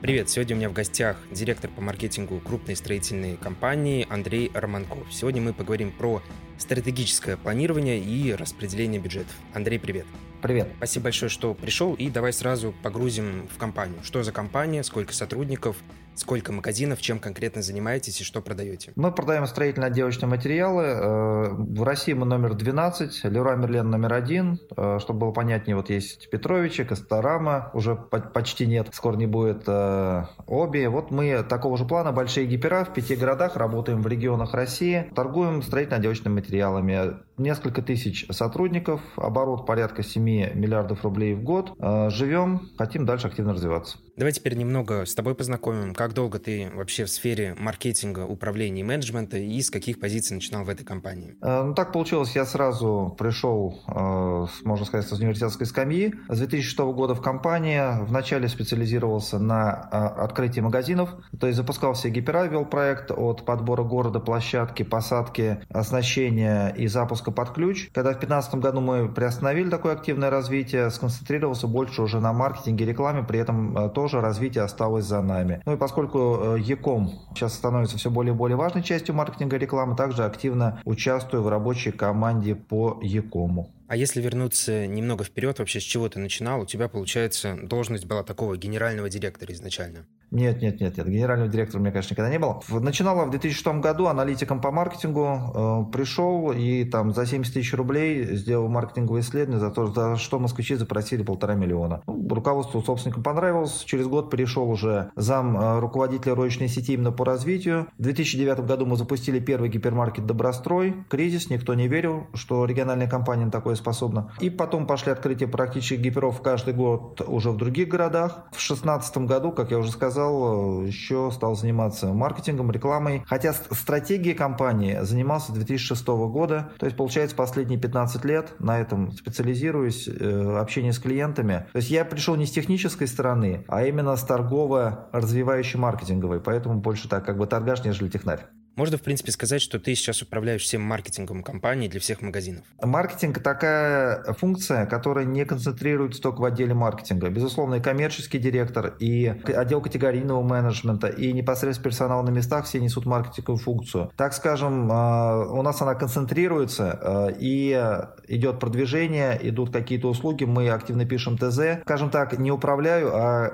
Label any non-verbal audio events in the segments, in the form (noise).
Привет, сегодня у меня в гостях директор по маркетингу крупной строительной компании Андрей Романков. Сегодня мы поговорим про стратегическое планирование и распределение бюджетов. Андрей, привет. Привет. Спасибо большое, что пришел, и давай сразу погрузим в компанию. Что за компания, сколько сотрудников, Сколько магазинов, чем конкретно занимаетесь и что продаете? Мы продаем строительно-отделочные материалы. Э, в России мы номер 12, Леруа Мерлен номер один. Э, чтобы было понятнее, вот есть Петровичи, Косторама, уже почти нет, скоро не будет э, Оби. Вот мы такого же плана, большие гипера в пяти городах, работаем в регионах России, торгуем строительно-отделочными материалами. Несколько тысяч сотрудников, оборот порядка 7 миллиардов рублей в год. Живем, хотим дальше активно развиваться. Давай теперь немного с тобой познакомим. Как долго ты вообще в сфере маркетинга, управления и менеджмента и с каких позиций начинал в этой компании? Э, ну, так получилось, я сразу пришел, э, можно сказать, с университетской скамьи. С 2006 года в компании. Вначале специализировался на э, открытии магазинов, то есть запускал все гипера, вел проект от подбора города, площадки, посадки, оснащения и запуска под ключ. Когда в 2015 году мы приостановили такое активное развитие, сконцентрировался больше уже на маркетинге, рекламе, при этом тоже тоже развитие осталось за нами. Ну и поскольку Яком сейчас становится все более и более важной частью маркетинга рекламы, также активно участвую в рабочей команде по Якому. А если вернуться немного вперед, вообще с чего ты начинал? У тебя, получается, должность была такого генерального директора изначально. Нет, нет, нет, нет. Генерального директора у меня, конечно, никогда не было. Начинала в 2006 году аналитиком по маркетингу. Э, пришел и там за 70 тысяч рублей сделал маркетинговое исследование, за то, за что москвичи запросили полтора миллиона. Ну, руководству собственникам понравилось. Через год перешел уже зам э, руководителя розничной сети именно по развитию. В 2009 году мы запустили первый гипермаркет «Добрострой». Кризис, никто не верил, что региональная компания на такое способна. И потом пошли открытия практически гиперов каждый год уже в других городах. В 2016 году, как я уже сказал, сказал, еще стал заниматься маркетингом, рекламой. Хотя стратегией компании занимался с 2006 года. То есть, получается, последние 15 лет на этом специализируюсь, э, общение с клиентами. То есть, я пришел не с технической стороны, а именно с торгово-развивающей маркетинговой. Поэтому больше так, как бы торгаш, нежели технарь. Можно, в принципе, сказать, что ты сейчас управляешь всем маркетингом компании для всех магазинов. Маркетинг – такая функция, которая не концентрируется только в отделе маркетинга. Безусловно, и коммерческий директор, и отдел категорийного менеджмента, и непосредственно персонал на местах все несут маркетинговую функцию. Так скажем, э, у нас она концентрируется, э, и идет продвижение, идут какие-то услуги, мы активно пишем ТЗ. Скажем так, не управляю, а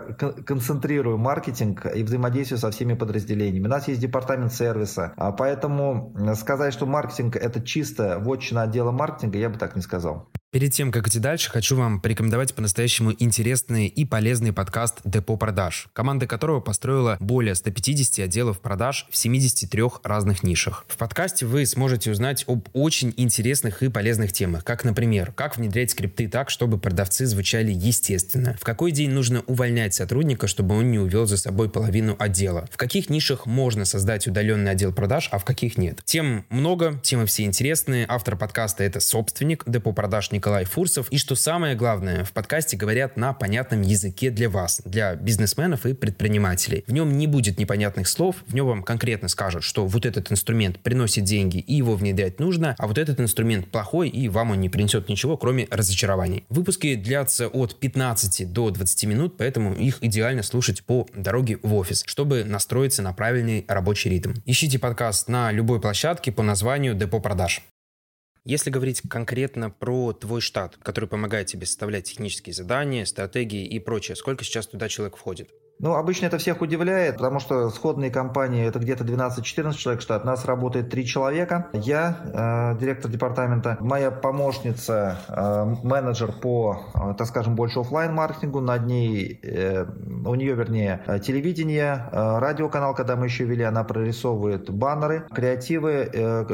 концентрирую маркетинг и взаимодействие со всеми подразделениями. У нас есть департамент сервиса, а поэтому сказать, что маркетинг это чисто вотчина отдела маркетинга, я бы так не сказал. Перед тем, как идти дальше, хочу вам порекомендовать по-настоящему интересный и полезный подкаст «Депо продаж», команда которого построила более 150 отделов продаж в 73 разных нишах. В подкасте вы сможете узнать об очень интересных и полезных темах, как, например, как внедрять скрипты так, чтобы продавцы звучали естественно, в какой день нужно увольнять сотрудника, чтобы он не увел за собой половину отдела, в каких нишах можно создать удаленный отдел продаж, а в каких нет. Тем много, темы все интересные. Автор подкаста — это собственник Депо продаж Николай Фурсов. И что самое главное, в подкасте говорят на понятном языке для вас, для бизнесменов и предпринимателей. В нем не будет непонятных слов, в нем вам конкретно скажут, что вот этот инструмент приносит деньги и его внедрять нужно, а вот этот инструмент плохой и вам он не принесет ничего, кроме разочарований. Выпуски длятся от 15 до 20 минут, поэтому их идеально слушать по дороге в офис, чтобы настроиться на правильный рабочий ритм. Ищите подкаст на любой площадке по названию Депо продаж. Если говорить конкретно про твой штат, который помогает тебе составлять технические задания, стратегии и прочее, сколько сейчас туда человек входит? Ну, обычно это всех удивляет, потому что сходные компании это где-то 12-14 человек штат. У нас работает 3 человека. Я, э, директор департамента, моя помощница, э, менеджер по, э, так скажем, больше офлайн маркетингу Над ней, э, у нее, вернее, телевидение, э, радиоканал, когда мы еще вели, она прорисовывает баннеры, креативы, э,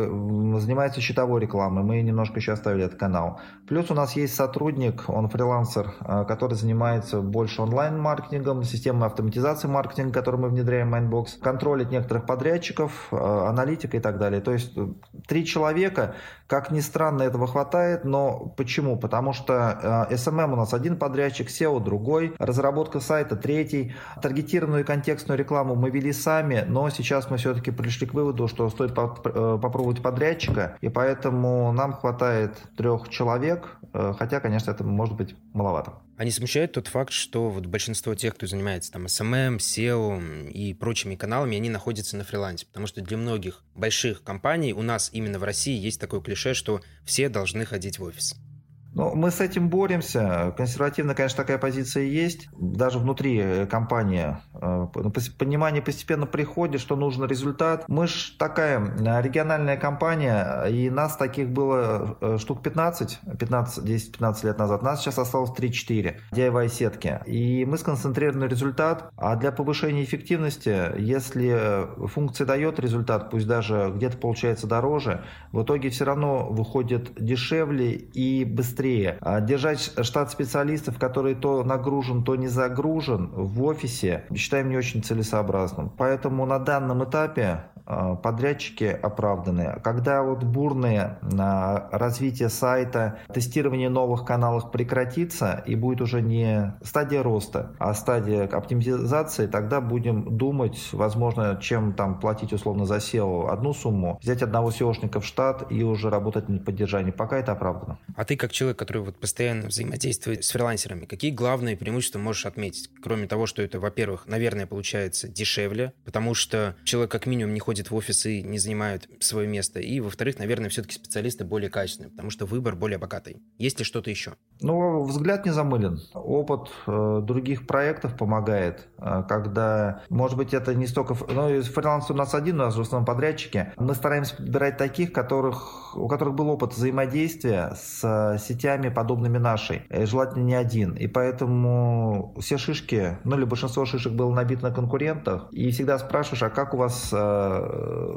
занимается счетовой рекламой. Мы немножко еще оставили этот канал. Плюс у нас есть сотрудник, он фрилансер, э, который занимается больше онлайн-маркетингом, системой автоматизации маркетинга, который мы внедряем Mindbox, контролить некоторых подрядчиков, э, аналитика и так далее. То есть э, три человека, как ни странно, этого хватает, но почему? Потому что SMM у нас один подрядчик, SEO другой, разработка сайта третий, таргетированную контекстную рекламу мы вели сами, но сейчас мы все-таки пришли к выводу, что стоит попробовать подрядчика, и поэтому нам хватает трех человек, хотя, конечно, это может быть маловато. А не смущает тот факт, что вот большинство тех, кто занимается там SMM, SEO и прочими каналами, они находятся на фрилансе. Потому что для многих больших компаний у нас именно в России есть такое клише, что все должны ходить в офис. Ну, мы с этим боремся. Консервативно, конечно, такая позиция есть. Даже внутри э, компании э, понимание постепенно приходит, что нужен результат. Мы же такая э, региональная компания, и нас таких было штук 15, 15 10-15 лет назад. Нас сейчас осталось 3-4 DIY-сетки. И мы сконцентрированы на результат. А для повышения эффективности, если функция дает результат, пусть даже где-то получается дороже, в итоге все равно выходит дешевле и быстрее быстрее. А держать штат специалистов, который то нагружен, то не загружен в офисе, считаем не очень целесообразным. Поэтому на данном этапе подрядчики оправданы. Когда вот бурное а, развитие сайта, тестирование новых каналов прекратится и будет уже не стадия роста, а стадия оптимизации, тогда будем думать, возможно, чем там платить условно за SEO одну сумму, взять одного SEOшника в штат и уже работать на поддержании. Пока это оправдано. А ты как человек, который вот постоянно взаимодействует с фрилансерами, какие главные преимущества можешь отметить? Кроме того, что это, во-первых, наверное, получается дешевле, потому что человек как минимум не ходит ходят в офис и не занимают свое место. И, во-вторых, наверное, все-таки специалисты более качественные, потому что выбор более богатый. Есть ли что-то еще? Ну, взгляд не замылен. Опыт э, других проектов помогает, э, когда, может быть, это не столько... Ну, фриланс у нас один, у нас в основном подрядчики. Мы стараемся подбирать таких, которых, у которых был опыт взаимодействия с э, сетями, подобными нашей. И желательно не один. И поэтому все шишки, ну, или большинство шишек было набито на конкурентах. И всегда спрашиваешь, а как у вас э, Э,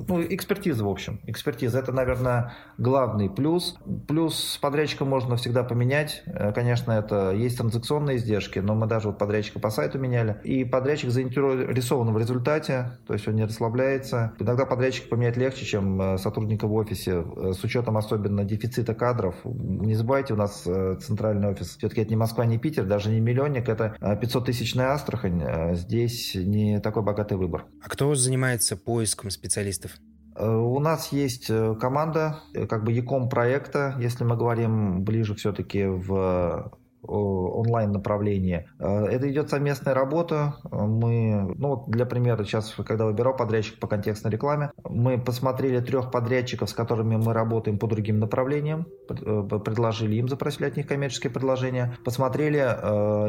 ну, экспертиза, в общем. Экспертиза – это, наверное, главный плюс. Плюс с подрядчиком можно всегда поменять. Э, конечно, это есть транзакционные издержки, но мы даже вот подрядчика по сайту меняли. И подрядчик заинтересован в результате, то есть он не расслабляется. Иногда подрядчик поменять легче, чем э, сотрудника в офисе, с учетом особенно дефицита кадров. Не забывайте, у нас центральный офис, все-таки это не Москва, не Питер, даже не миллионник, это 500-тысячная Астрахань. Здесь не такой богатый выбор. А кто занимается поиском специалистов? Э, у нас есть э, команда, э, как бы яком проекта, если мы говорим ближе все-таки в онлайн направлении. Это идет совместная работа. Мы, ну, для примера, сейчас, когда выбирал подрядчик по контекстной рекламе, мы посмотрели трех подрядчиков, с которыми мы работаем по другим направлениям, предложили им, запросили от них коммерческие предложения, посмотрели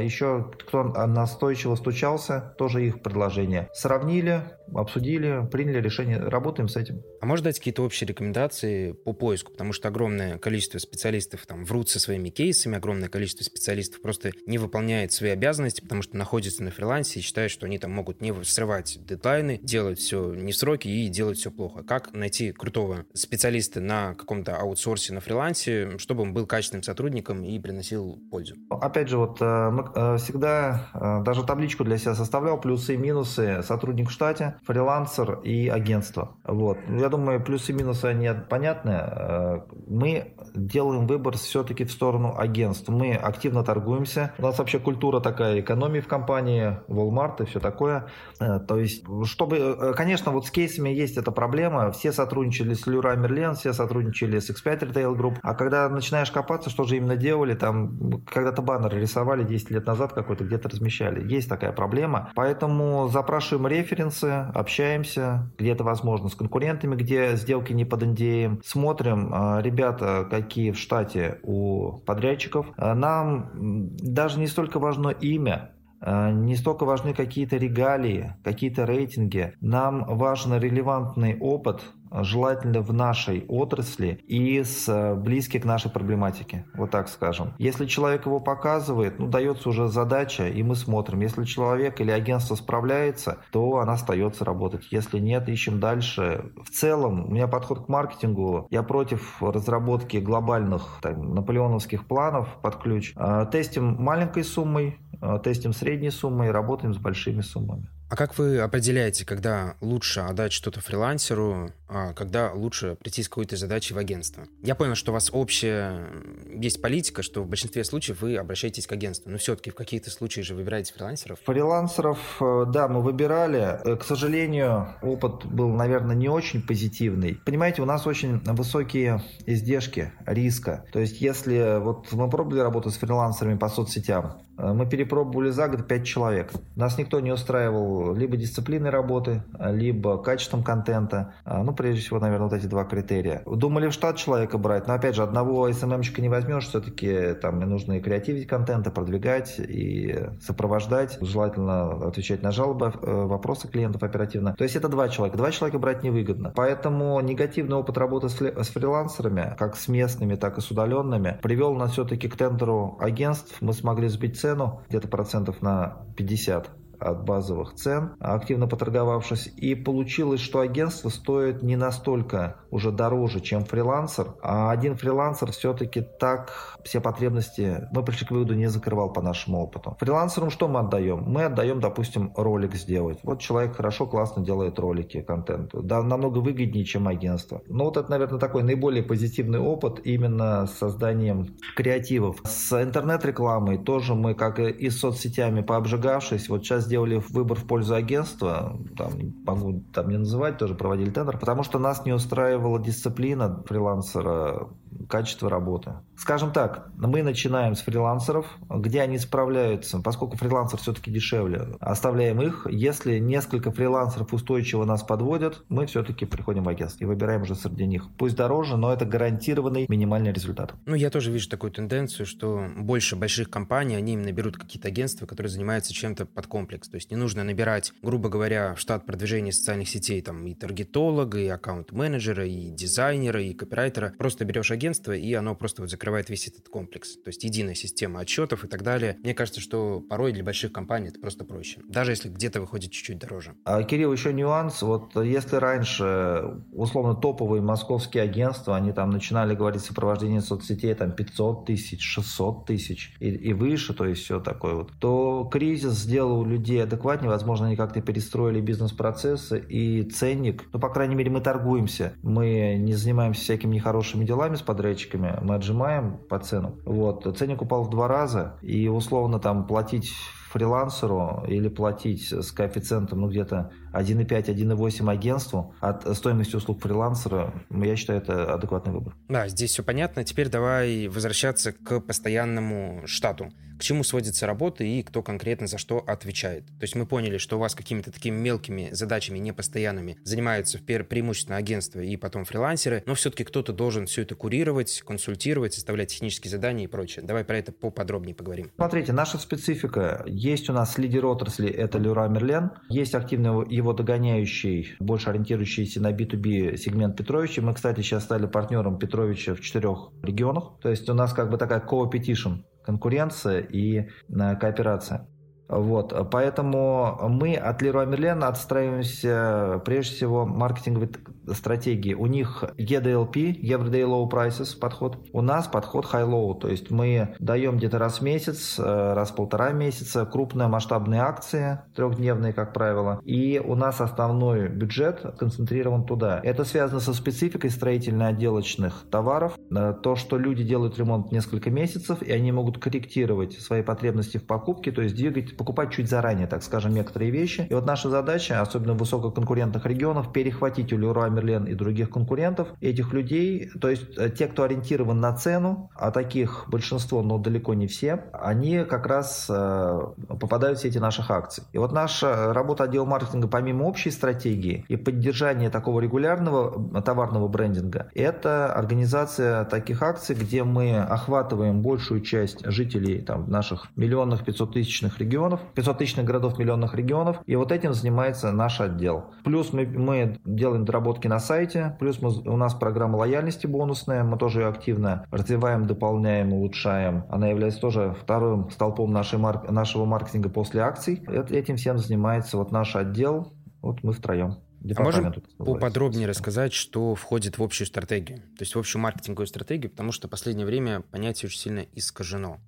еще, кто настойчиво стучался, тоже их предложения, сравнили, обсудили, приняли решение, работаем с этим. А можно дать какие-то общие рекомендации по поиску? Потому что огромное количество специалистов там врут со своими кейсами, огромное количество специалистов просто не выполняет свои обязанности, потому что находятся на фрилансе и считают, что они там могут не срывать дедлайны, делать все не в сроки и делать все плохо. Как найти крутого специалиста на каком-то аутсорсе на фрилансе, чтобы он был качественным сотрудником и приносил пользу? Опять же, вот э, мы э, всегда э, даже табличку для себя составлял, плюсы и минусы сотрудник в штате, фрилансер и агентство. Вот. Я думаю, плюсы и минусы они понятны. Э, мы делаем выбор все-таки в сторону агентств. Мы активно торгуемся. У нас вообще культура такая экономии в компании, Walmart и все такое. Э, то есть, чтобы, э, конечно, вот с кейсами есть эта проблема. Все сотрудничали с Leroy Merlin, все сотрудничали с X5 Retail Group. А когда начинаешь копаться, что же именно делали, там когда-то баннер рисовали 10 лет назад какой-то, где-то размещали. Есть такая проблема. Поэтому запрашиваем референсы, общаемся, где это возможно, с конкурентами, где сделки не под NDA, смотрим, а, ребята, какие в штате у подрядчиков. А, нам даже не столько важно имя, а, не столько важны какие-то регалии, какие-то рейтинги. Нам важен релевантный опыт, желательно в нашей отрасли и с э, близки к нашей проблематике, вот так скажем. Если человек его показывает, ну, дается уже задача, и мы смотрим. Если человек или агентство справляется, то она остается работать. Если нет, ищем дальше. В целом, у меня подход к маркетингу, я против разработки глобальных там, наполеоновских планов под ключ. Э, тестим маленькой суммой, э, тестим средней суммой, работаем с большими суммами. А как вы определяете, когда лучше отдать что-то фрилансеру, а когда лучше прийти с какой-то задачей в агентство? Я понял, что у вас общая есть политика, что в большинстве случаев вы обращаетесь к агентству, но все-таки в каких-то случаях же выбираете фрилансеров? Фрилансеров, э, да, мы выбирали. Э, к сожалению, опыт был, наверное, не очень позитивный. Понимаете, у нас очень высокие издержки риска. То есть, если вот мы пробовали работать с фрилансерами по соцсетям, мы перепробовали за год 5 человек. Нас никто не устраивал либо дисциплиной работы, либо качеством контента. А, ну, прежде всего, наверное, вот эти два критерия. Думали в штат человека брать, но, опять же, одного СММщика не возьмешь. Все-таки там нужно и креативить контент, и продвигать, и сопровождать. Желательно отвечать на жалобы, э, вопросы клиентов оперативно. То есть это два человека. Два человека брать невыгодно. Поэтому негативный опыт работы с фрилансерами, как с местными, так и с удаленными, привел нас все-таки к тендеру агентств. Мы смогли сбить цену где-то процентов на 50 от базовых цен, активно поторговавшись, и получилось, что агентство стоит не настолько уже дороже, чем фрилансер, а один фрилансер все-таки так все потребности, мы пришли к выводу, не закрывал по нашему опыту. Фрилансерам что мы отдаем? Мы отдаем, допустим, ролик сделать. Вот человек хорошо, классно делает ролики, контент. Да, намного выгоднее, чем агентство. Но вот это, наверное, такой наиболее позитивный опыт именно с созданием креативов. С интернет-рекламой тоже мы, как и с соцсетями, пообжигавшись, вот сейчас сделали выбор в пользу агентства, там, могу там не называть, тоже проводили тендер, потому что нас не устраивала дисциплина фрилансера качество работы. Скажем так, мы начинаем с фрилансеров, где они справляются, поскольку фрилансер все-таки дешевле, оставляем их. Если несколько фрилансеров устойчиво нас подводят, мы все-таки приходим в агентство и выбираем уже среди них. Пусть дороже, но это гарантированный минимальный результат. Ну, я тоже вижу такую тенденцию, что больше больших компаний, они именно берут какие-то агентства, которые занимаются чем-то под комплекс. То есть не нужно набирать, грубо говоря, в штат продвижения социальных сетей там и таргетолога, и аккаунт-менеджера, и дизайнера, и копирайтера. Просто берешь агентство, агентство, и оно просто вот закрывает весь этот комплекс. То есть единая система отчетов и так далее. Мне кажется, что порой для больших компаний это просто проще. Даже если где-то выходит чуть-чуть дороже. А, Кирилл, еще нюанс. Вот если раньше условно топовые московские агентства, они там начинали говорить сопровождение соцсетей там 500 тысяч, 600 тысяч и, и выше, то есть все такое вот, то кризис сделал людей адекватнее, возможно, они как-то перестроили бизнес-процессы и ценник, ну, по крайней мере, мы торгуемся, мы не занимаемся всякими нехорошими делами с подрядчиками, мы отжимаем по цену. Вот. Ценник упал в два раза, и условно там платить фрилансеру или платить с коэффициентом ну, где-то 1,5-1,8 агентству от стоимости услуг фрилансера, я считаю, это адекватный выбор. Да, здесь все понятно. Теперь давай возвращаться к постоянному штату к чему сводится работа и кто конкретно за что отвечает. То есть мы поняли, что у вас какими-то такими мелкими задачами, непостоянными, занимаются преимущественно агентства и потом фрилансеры, но все-таки кто-то должен все это курировать, консультировать, составлять технические задания и прочее. Давай про это поподробнее поговорим. Смотрите, наша специфика. Есть у нас лидер отрасли, это Леруа Мерлен. Есть активно его догоняющий, больше ориентирующийся на B2B сегмент Петровича. Мы, кстати, сейчас стали партнером Петровича в четырех регионах. То есть у нас как бы такая co-petition конкуренция и э, кооперация. Вот, поэтому мы от Leroy Merlin отстраиваемся прежде всего маркетинговой стратегии. У них EDLP, Everyday Low Prices подход. У нас подход High-Low, то есть мы даем где-то раз в месяц, э, раз в полтора месяца крупные масштабные акции, трехдневные, как правило, и у нас основной бюджет концентрирован туда. Это связано со спецификой строительно-отделочных товаров, э, то, что люди делают ремонт несколько месяцев, и они могут корректировать свои потребности в покупке, то есть двигать, покупать чуть заранее, так скажем, некоторые вещи. И вот наша задача, особенно в высококонкурентных регионах, перехватить у Leroy Мерлен и других конкурентов, этих людей, то есть э, те, кто ориентирован на цену, а таких большинство, но далеко не все, они как раз э, попадают в сети наших акций. И вот наша работа отдела маркетинга, помимо общей стратегии и поддержания такого регулярного товарного брендинга, это организация таких акций, где мы охватываем большую часть жителей там, наших миллионных 500 тысячных регионов, 500 тысячных городов, миллионных регионов, и вот этим занимается наш отдел. Плюс мы, мы делаем доработки на сайте. Плюс мы, у нас программа лояльности бонусная. Мы тоже ее активно развиваем, дополняем, улучшаем. Она является тоже вторым столпом нашей марк, нашего маркетинга после акций. Этим всем занимается вот наш отдел. Вот мы втроем. А можем поподробнее рассказать, что входит в общую стратегию, то есть в общую маркетинговую стратегию, потому что в последнее время понятие очень сильно искажено.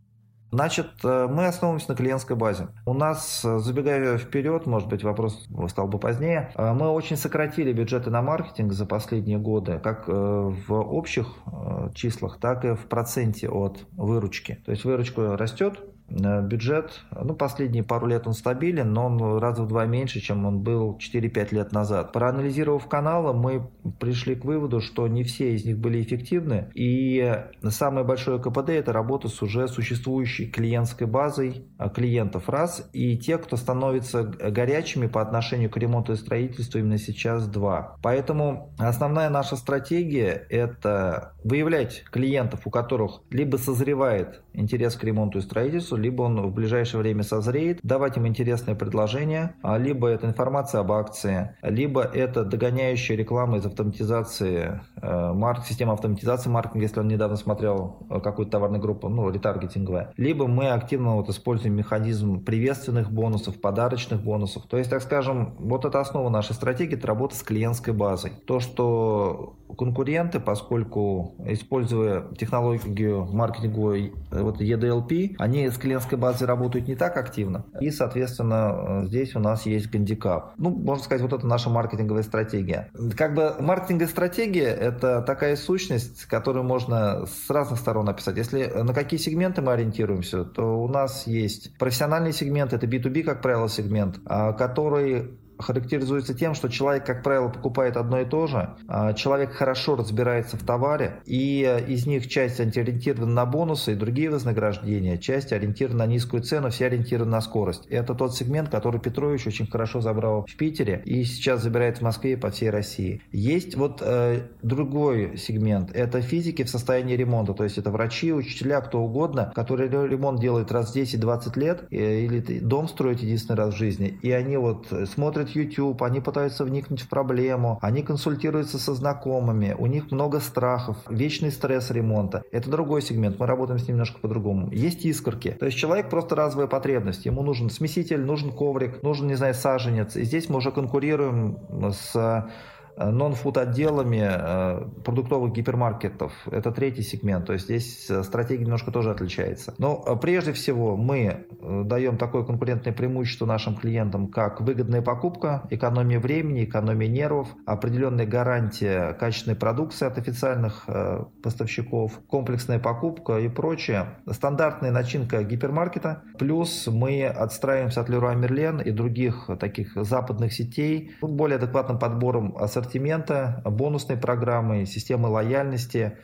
Значит, э, мы основываемся на клиентской базе. У нас, э, забегая вперед, может быть, вопрос стал бы позднее, э, мы очень сократили бюджеты на маркетинг за последние годы, как в общих числах, так и в проценте от выручки. То есть выручка растет, бюджет, ну, последние пару лет он стабилен, но он раза в два меньше, чем он был 4-5 лет назад. Проанализировав каналы, мы пришли к выводу, что не все из них были эффективны, и самое большое КПД – это работа с уже существующей клиентской базой а, клиентов, раз, и те, кто становится горячими по отношению к ремонту и строительству именно сейчас, два. Поэтому основная наша стратегия – это выявлять клиентов, у которых либо созревает интерес к ремонту и строительству, либо он в ближайшее время созреет, давать им интересные предложения, а либо это информация об акции, либо это догоняющая реклама из автоматизации, э, марк, система автоматизации маркетинга, если он недавно смотрел э, какую-то товарную группу, ну, ретаргетинговая, либо мы активно вот используем механизм приветственных бонусов, подарочных бонусов. То есть, так скажем, вот это основа нашей стратегии, это работа с клиентской базой. То, что конкуренты, поскольку используя технологию маркетинговую э, вот EDLP, они с клиентской базой работают не так активно. И, соответственно, здесь у нас есть гандикап. Ну, можно сказать, вот это наша маркетинговая стратегия. Как бы маркетинговая стратегия – это такая сущность, которую можно с разных сторон описать. Если на какие сегменты мы ориентируемся, то у нас есть профессиональный сегмент, это B2B, как правило, сегмент, а, который характеризуется тем, что человек, как правило, покупает одно и то же, а человек хорошо разбирается в товаре, и из них часть ориентирована на бонусы и другие вознаграждения, часть ориентирована на низкую цену, все ориентированы на скорость. Это тот сегмент, который Петрович очень хорошо забрал в Питере и сейчас забирает в Москве и по всей России. Есть вот э, другой сегмент, это физики в состоянии ремонта, то есть это врачи, учителя, кто угодно, которые ремонт делают раз в 10-20 лет, э, или дом строят единственный раз в жизни, и они вот смотрят смотрят YouTube, они пытаются вникнуть в проблему, они консультируются со знакомыми, у них много страхов, вечный стресс ремонта. Это другой сегмент, мы работаем с ним немножко по-другому. Есть искорки, то есть человек просто разовая потребность, ему нужен смеситель, нужен коврик, нужен, не знаю, саженец. И здесь мы уже конкурируем с нон-фуд отделами э, продуктовых гипермаркетов. Это третий сегмент, то есть здесь э, стратегия немножко тоже отличается. Но э, прежде всего мы даем такое конкурентное преимущество нашим клиентам, как выгодная покупка, экономия времени, экономия нервов, определенная гарантия качественной продукции от официальных поставщиков, комплексная покупка и прочее. Стандартная начинка гипермаркета, плюс мы отстраиваемся от Leroy Merlin и других таких западных сетей более адекватным подбором ассортимента ассортимента, бонусной программы, системы лояльности.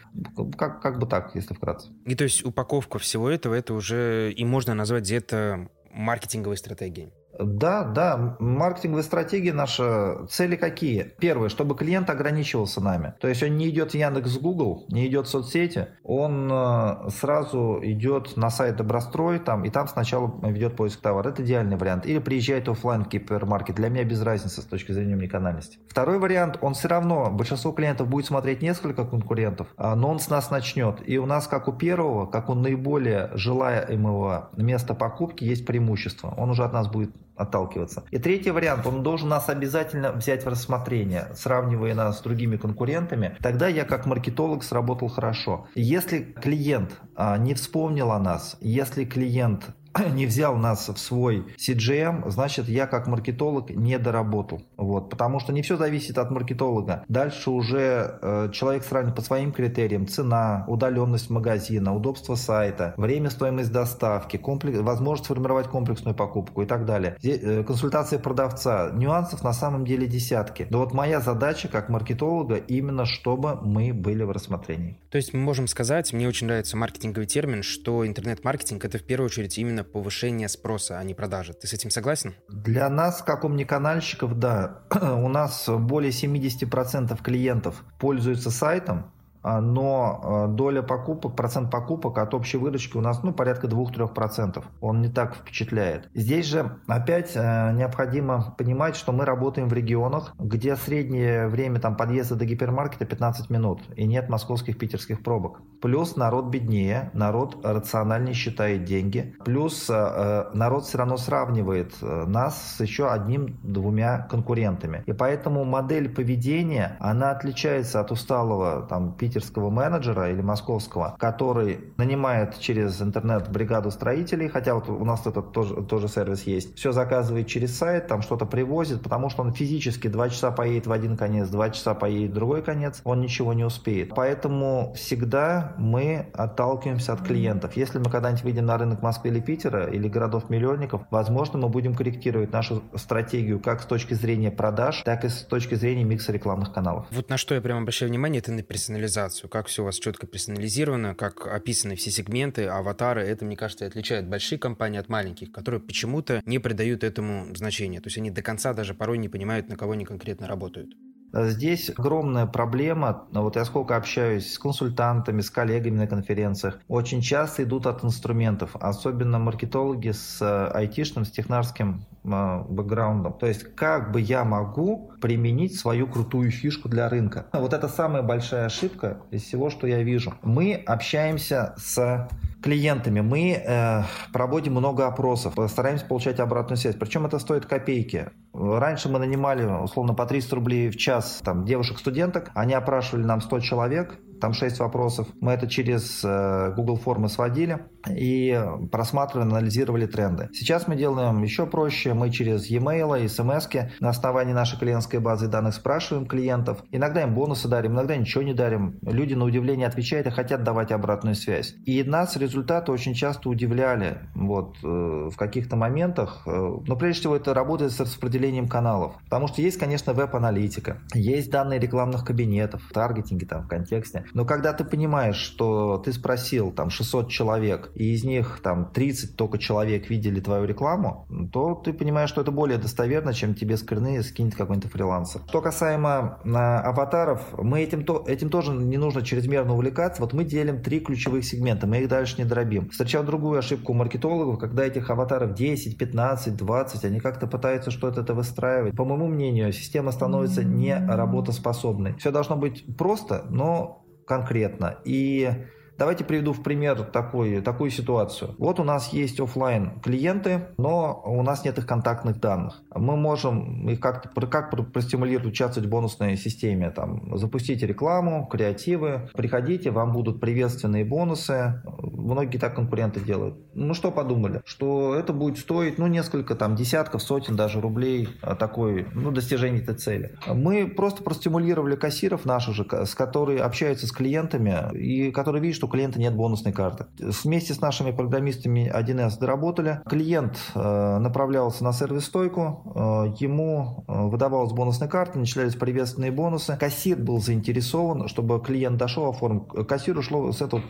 Как, как бы так, если вкратце. И то есть упаковка всего этого, это уже и можно назвать где-то маркетинговой стратегией. Да, да, маркетинговая стратегия наша, цели какие? Первое, чтобы клиент ограничивался нами. То есть он не идет в Яндекс Google, не идет в соцсети, он э, сразу идет на сайт Добрострой там, и там сначала ведет поиск товара. Это идеальный вариант. Или приезжает офлайн в гипермаркет. Для меня без разницы с точки зрения уникальности. Второй вариант, он все равно, большинство клиентов будет смотреть несколько конкурентов, а, но он с нас начнет. И у нас, как у первого, как у наиболее желаемого места покупки, есть преимущество. Он уже от нас будет отталкиваться. И третий вариант, он должен нас обязательно взять в рассмотрение, сравнивая нас с другими конкурентами. Тогда я как маркетолог сработал хорошо. Если клиент а, не вспомнил о нас, если клиент (coughs) не взял нас в свой CGM, значит, я как маркетолог не доработал. Вот, потому что не все зависит от маркетолога. Дальше уже э, человек сравнит по своим критериям. Цена, удаленность магазина, удобство сайта, время, стоимость доставки, комплекс, возможность сформировать комплексную покупку и так далее. Здесь, э, консультация продавца. Нюансов на самом деле десятки. Но вот моя задача как маркетолога именно, чтобы мы были в рассмотрении. То есть мы можем сказать, мне очень нравится маркетинговый термин, что интернет-маркетинг это в первую очередь именно повышение спроса, а не продажи. Ты с этим согласен? Для нас, как умниканальщиков, да. (clears throat) У нас более 70% клиентов пользуются сайтом, но а, доля покупок, процент покупок от общей выручки у нас ну, порядка 2-3%. Он не так впечатляет. Здесь же опять э, необходимо понимать, что мы работаем в регионах, где среднее время там, подъезда до гипермаркета 15 минут, и нет московских, питерских пробок. Плюс народ беднее, народ рациональнее считает деньги, плюс э, э, народ все равно сравнивает нас с еще одним-двумя конкурентами. И поэтому модель поведения, она отличается от усталого там, питерского питерского менеджера или московского, который нанимает через интернет бригаду строителей, хотя вот у нас этот тоже, тоже сервис есть, все заказывает через сайт, там что-то привозит, потому что он физически два часа поедет в один конец, два часа поедет в другой конец, он ничего не успеет. Поэтому всегда мы отталкиваемся от клиентов. Если мы когда-нибудь выйдем на рынок Москвы или Питера или городов-миллионников, возможно, мы будем корректировать нашу стратегию как с точки зрения продаж, так и с точки зрения микса рекламных каналов. Вот на что я прямо обращаю внимание, это на персонализацию. Как все у вас четко персонализировано, как описаны все сегменты, аватары. Это, мне кажется, отличает большие компании от маленьких, которые почему-то не придают этому значения. То есть они до конца даже порой не понимают, на кого они конкретно работают. Здесь огромная проблема. Вот я сколько общаюсь с консультантами, с коллегами на конференциях, очень часто идут от инструментов, особенно маркетологи с э, айтишным, с технарским бэкграундом. То есть как бы я могу применить свою крутую фишку для рынка. Вот это самая большая ошибка из всего, что я вижу. Мы общаемся с клиентами мы э, проводим много опросов, стараемся получать обратную связь. Причем это стоит копейки. Раньше мы нанимали условно по 300 рублей в час там, девушек-студенток, они опрашивали нам 100 человек, там 6 вопросов. Мы это через э, Google формы сводили и просматривали, анализировали тренды. Сейчас мы делаем еще проще. Мы через e-mail смс на основании нашей клиентской базы данных спрашиваем клиентов. Иногда им бонусы дарим, иногда ничего не дарим. Люди на удивление отвечают и хотят давать обратную связь. И нас результаты очень часто удивляли вот, э, в каких-то моментах. Э, но прежде всего это работает с распределением каналов. Потому что есть, конечно, веб-аналитика, есть данные рекламных кабинетов, таргетинги там в контексте. Но когда ты понимаешь, что ты спросил там 600 человек, и из них там 30 только человек видели твою рекламу, то ты понимаешь, что это более достоверно, чем тебе скрины скинет какой-нибудь фрилансер. Что касаемо а, аватаров, мы этим, то, этим тоже не нужно чрезмерно увлекаться. Вот мы делим три ключевых сегмента, мы их дальше не дробим. Встречал другую ошибку у маркетологов, когда этих аватаров 10, 15, 20, они как-то пытаются что-то это выстраивать. По моему мнению, система становится не работоспособной. Все должно быть просто, но конкретно. И Давайте приведу в пример такой, такую ситуацию. Вот у нас есть офлайн клиенты, но у нас нет их контактных данных. Мы можем их как-то как простимулировать участвовать в бонусной системе. Там, запустите рекламу, креативы, приходите, вам будут приветственные бонусы. Многие так конкуренты делают. Ну что подумали? Что это будет стоить ну, несколько там, десятков, сотен даже рублей а, такой, ну, достижение этой цели. Мы просто простимулировали кассиров наших же, с которые общаются с клиентами и которые видят, что у клиента нет бонусной карты. Вместе с нашими программистами 1С доработали. Клиент э, направлялся на сервис-стойку, э, ему э, выдавалась бонусная карта, начислялись приветственные бонусы. Кассир был заинтересован, чтобы клиент дошел, оформил. Кассиру шло с этого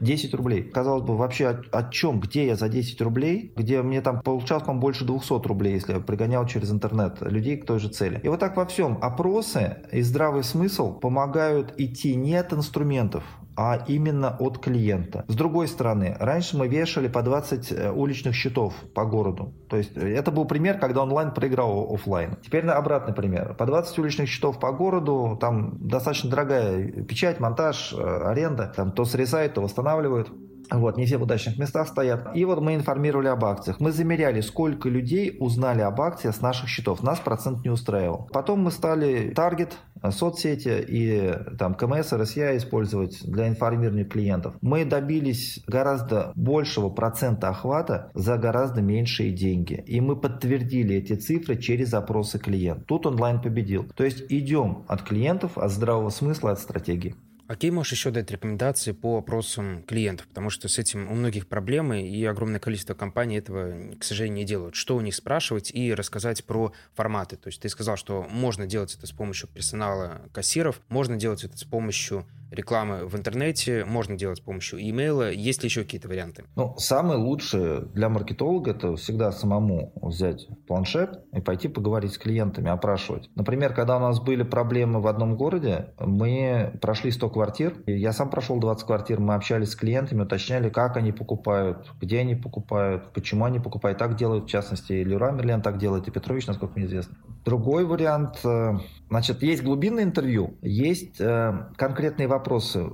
10 рублей. Казалось бы, вообще о, о чем, где я за 10 рублей, где мне там получалось, по больше 200 рублей, если я пригонял через интернет людей к той же цели. И вот так во всем. Опросы и здравый смысл помогают идти не от инструментов, а именно от клиента. С другой стороны, раньше мы вешали по 20 э, уличных счетов по городу. То есть э, это был пример, когда онлайн проиграл офлайн. Теперь на обратный пример. По 20 уличных счетов по городу, там достаточно дорогая печать, монтаж, э, аренда. Там то срезают, то восстанавливают. Вот, не все в удачных местах стоят. И вот мы информировали об акциях. Мы замеряли, сколько людей узнали об акциях с наших счетов. Нас процент не устраивал. Потом мы стали таргет, соцсети и там КМС, РСЯ использовать для информирования клиентов. Мы добились гораздо большего процента охвата за гораздо меньшие деньги. И мы подтвердили эти цифры через опросы клиентов. Тут онлайн победил. То есть идем от клиентов, от здравого смысла, от стратегии. Какие можешь еще дать рекомендации по опросам клиентов? Потому что с этим у многих проблемы, и огромное количество компаний этого, к сожалению, не делают. Что у них спрашивать и рассказать про форматы. То есть ты сказал, что можно делать это с помощью персонала кассиров, можно делать это с помощью рекламы в интернете, можно делать с помощью имейла. Есть ли еще какие-то варианты? Ну, самое лучшее для маркетолога это всегда самому взять планшет и пойти поговорить с клиентами, опрашивать. Например, когда у нас были проблемы в одном городе, мы прошли 100 квартир, я сам прошел 20 квартир, мы общались с клиентами, уточняли, как они покупают, где они покупают, почему они покупают. Так делают, в частности, и Леруа Мерлен так делает, и Петрович, насколько мне известно. Другой вариант, э, значит, есть глубинное интервью, есть э, конкретные вопросы.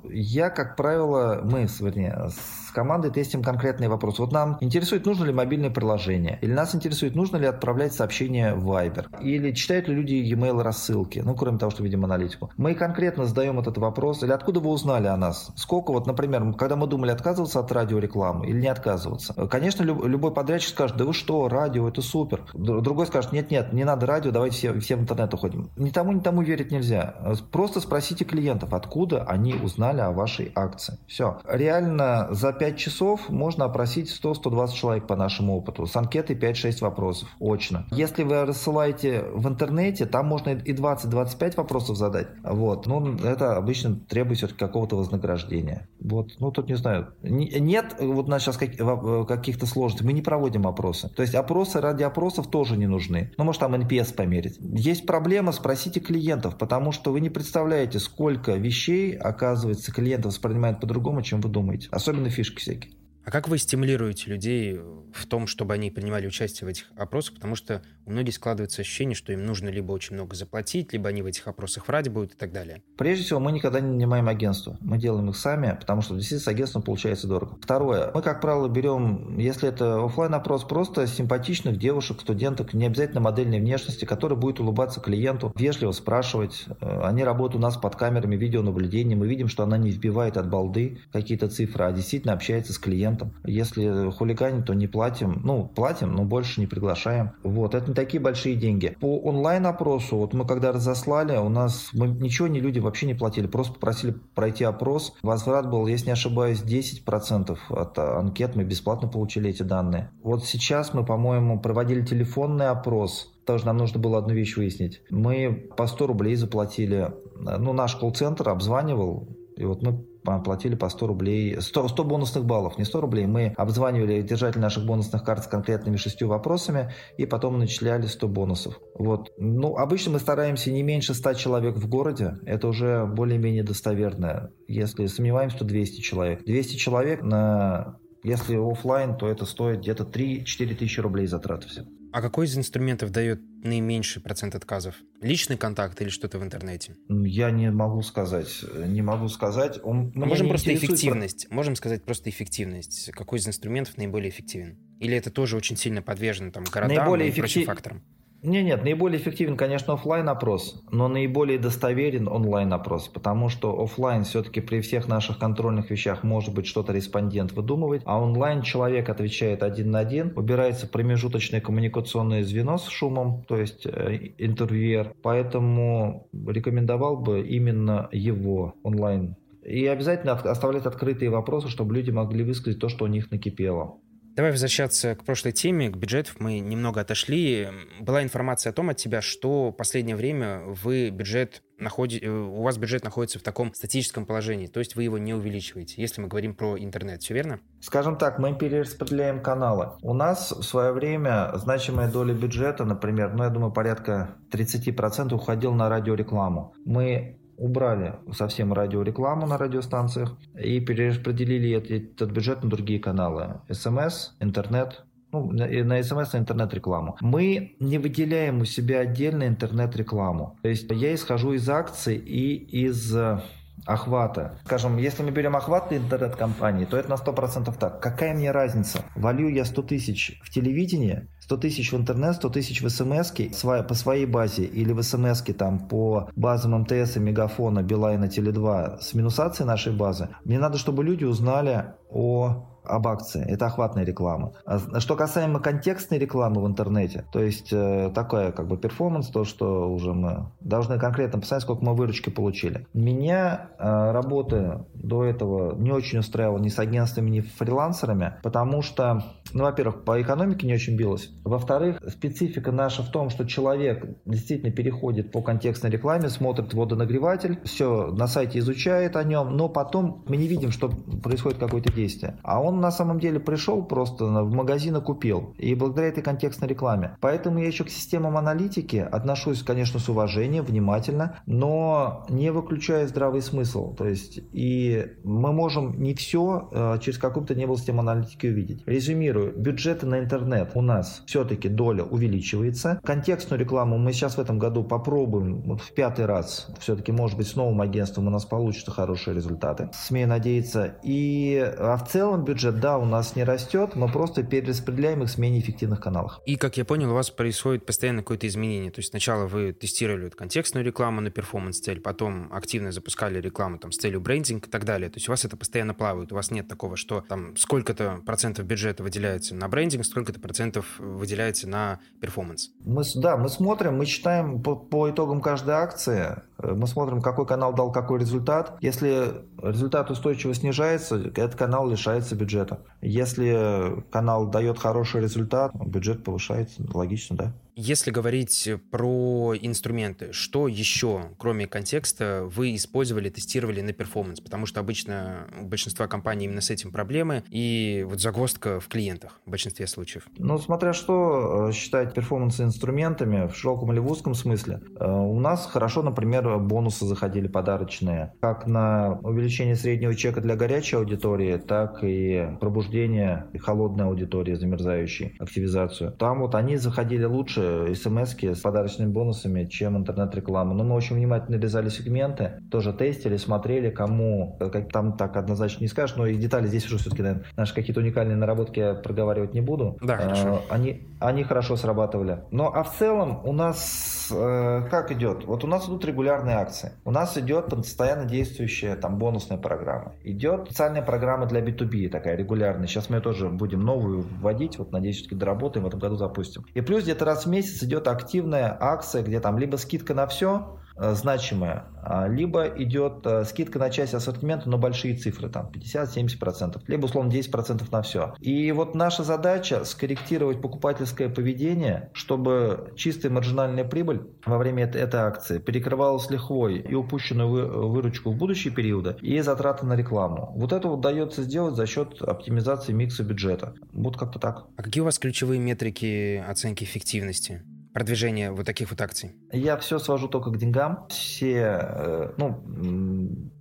Я, как правило, мы, вернее, с командой тестим конкретные вопросы. Вот нам интересует, нужно ли мобильное приложение, или нас интересует, нужно ли отправлять сообщения в Viber, или читают ли люди e-mail рассылки, ну, кроме того, что видим аналитику. Мы конкретно задаем этот вопрос, или откуда вы узнали о нас? Сколько вот, например, когда мы думали отказываться от радиорекламы или не отказываться? Конечно, любой подрядчик скажет, да вы что, радио, это супер. Другой скажет, нет-нет, не надо радио, давайте все, все в интернет уходим. Ни тому, ни тому верить нельзя. Просто спросите клиентов, откуда они узнали о вашей акции. Все. Реально за 5 часов можно опросить 100-120 человек по нашему опыту. С анкеты 5-6 вопросов. Очно. Если вы рассылаете в интернете, там можно и 20-25 вопросов задать. Вот. Ну, это обычно требует все-таки какого-то вознаграждения. Вот. Ну, тут не знаю. Нет, вот у нас сейчас каких-то сложностей. Мы не проводим опросы. То есть опросы ради опросов тоже не нужны. Ну, может, там NPS померить. Есть проблема, спросите клиентов, потому что вы не представляете, сколько вещей, оказывается, клиентов воспринимают по-другому, чем вы думаете. Особенно фишки всякие. А как вы стимулируете людей в том, чтобы они принимали участие в этих опросах? Потому что у многих складывается ощущение, что им нужно либо очень много заплатить, либо они в этих опросах врать будут и так далее. Прежде всего, мы никогда не нанимаем агентство. Мы делаем их сами, потому что действительно с агентством получается дорого. Второе. Мы, как правило, берем, если это офлайн опрос просто симпатичных девушек, студенток, не обязательно модельной внешности, которые будут улыбаться клиенту, вежливо спрашивать. Э, они работают у нас под камерами видеонаблюдения. Мы видим, что она не вбивает от балды какие-то цифры, а действительно общается с клиентом. Если хулиганит, то не платим. Ну, платим, но больше не приглашаем. Вот. Это такие большие деньги. По онлайн-опросу, вот мы когда разослали, у нас мы ничего не люди вообще не платили, просто попросили пройти опрос. Возврат был, если не ошибаюсь, 10% от анкет мы бесплатно получили эти данные. Вот сейчас мы, по-моему, проводили телефонный опрос, тоже нам нужно было одну вещь выяснить. Мы по 100 рублей заплатили. Ну, наш колл-центр обзванивал, и вот мы платили по 100 рублей, 100, 100 бонусных баллов, не 100 рублей. Мы обзванивали держателей наших бонусных карт с конкретными шестью вопросами и потом начисляли 100 бонусов. Вот. Ну, обычно мы стараемся не меньше 100 человек в городе. Это уже более-менее достоверно. Если сомневаемся, то 200 человек. 200 человек на если офлайн, то это стоит где-то 3-4 тысячи рублей затраты все. А какой из инструментов дает наименьший процент отказов? Личный контакт или что-то в интернете? Я не могу сказать. Не могу сказать. Он, а можем просто эффективность. Про... Можем сказать просто эффективность. Какой из инструментов наиболее эффективен? Или это тоже очень сильно подвержено там, городам наиболее и эффектив... прочим факторам? Нет, нет, наиболее эффективен, конечно, офлайн опрос, но наиболее достоверен онлайн опрос, потому что офлайн все-таки при всех наших контрольных вещах может быть что-то респондент выдумывает, а онлайн человек отвечает один на один, убирается промежуточное коммуникационное звено с шумом, то есть э, интервьюер, поэтому рекомендовал бы именно его онлайн и обязательно оставлять открытые вопросы, чтобы люди могли высказать то, что у них накипело. Давай возвращаться к прошлой теме, к бюджетов. Мы немного отошли. Была информация о том от тебя, что в последнее время вы бюджет находи... у вас бюджет находится в таком статическом положении, то есть вы его не увеличиваете, если мы говорим про интернет, все верно? Скажем так, мы перераспределяем каналы. У нас в свое время значимая доля бюджета, например, ну я думаю порядка 30% уходил на радиорекламу. Мы убрали совсем радиорекламу на радиостанциях и перераспределили этот бюджет на другие каналы. СМС, интернет, ну, на СМС и интернет-рекламу. Мы не выделяем у себя отдельно интернет-рекламу. То есть я исхожу из акций и из э, охвата. Скажем, если мы берем охват интернет-кампании, то это на 100% так. Какая мне разница? Валю я 100 тысяч в телевидении 100 тысяч в интернет, 100 тысяч в смс по своей базе или в смс там по базам МТС Мегафона, Билайна, Теле2 с минусацией нашей базы, мне надо, чтобы люди узнали о об акции. Это охватная реклама. А что касаемо контекстной рекламы в интернете, то есть э, такое как бы performance, то, что уже мы должны конкретно посмотреть, сколько мы выручки получили. Меня э, работы до этого не очень устраивала ни с агентствами, ни с фрилансерами, потому что, ну, во-первых, по экономике не очень билось. Во-вторых, специфика наша в том, что человек действительно переходит по контекстной рекламе, смотрит водонагреватель, все на сайте изучает о нем, но потом мы не видим, что происходит какое-то действие. А он на самом деле пришел просто в магазин и купил. И благодаря этой контекстной рекламе. Поэтому я еще к системам аналитики отношусь, конечно, с уважением, внимательно, но не выключая здравый смысл. То есть и мы можем не все э, через какую-то не было систему аналитики увидеть. Резюмирую, бюджеты на интернет у нас все-таки доля увеличивается. Контекстную рекламу мы сейчас в этом году попробуем вот в пятый раз. Все-таки, может быть, с новым агентством у нас получатся хорошие результаты. Смею надеяться. И а в целом бюджет бюджет, да, у нас не растет, мы просто перераспределяем их с менее эффективных каналов. И, как я понял, у вас происходит постоянно какое-то изменение. То есть сначала вы тестировали контекстную рекламу на перформанс-цель, потом активно запускали рекламу там, с целью брендинг и так далее. То есть у вас это постоянно плавает. У вас нет такого, что там сколько-то процентов бюджета выделяется на брендинг, сколько-то процентов выделяется на перформанс. Мы, да, мы смотрим, мы считаем по, по итогам каждой акции, мы смотрим, какой канал дал какой результат. Если результат устойчиво снижается, этот канал лишается бюджета. Если канал дает хороший результат, бюджет повышается, логично, да. Если говорить про инструменты, что еще, кроме контекста, вы использовали, тестировали на перформанс? Потому что обычно у большинства компаний именно с этим проблемы, и вот загвоздка в клиентах в большинстве случаев. Ну, смотря что э, считать перформанс инструментами в широком или в узком смысле. Э, у нас хорошо, например, бонусы заходили подарочные. Как на увеличение среднего чека для горячей аудитории, так и пробуждение холодной аудитории, замерзающей, активизацию. Там вот они заходили лучше смс с подарочными бонусами, чем интернет-реклама. Но мы очень внимательно резали сегменты, тоже тестили, смотрели, кому, как там так однозначно не скажешь, но и детали здесь уже все-таки, наверное, наши какие-то уникальные наработки я проговаривать не буду. Да, хорошо. А, они, они хорошо срабатывали. Но а в целом у нас э, как идет? Вот у нас идут регулярные акции. У нас идет постоянно действующая там бонусная программа. Идет специальная программа для B2B, такая регулярная. Сейчас мы ее тоже будем новую вводить. Вот надеюсь, все-таки доработаем, в этом году запустим. И плюс где-то раз в месяц идет активная акция, где там либо скидка на все, значимая, а, либо идет э, скидка на часть ассортимента, но большие цифры, там 50-70%, либо условно 10% на все. И вот наша задача скорректировать покупательское поведение, чтобы чистая маржинальная прибыль во время этой, этой акции перекрывалась лихвой и упущенную выручку в будущие периоды, и затраты на рекламу. Вот это вот удается сделать за счет оптимизации микса бюджета. Вот как-то так. А какие у вас ключевые метрики оценки эффективности? Продвижения вот таких вот акций? Я все свожу только к деньгам. Все, э, ну,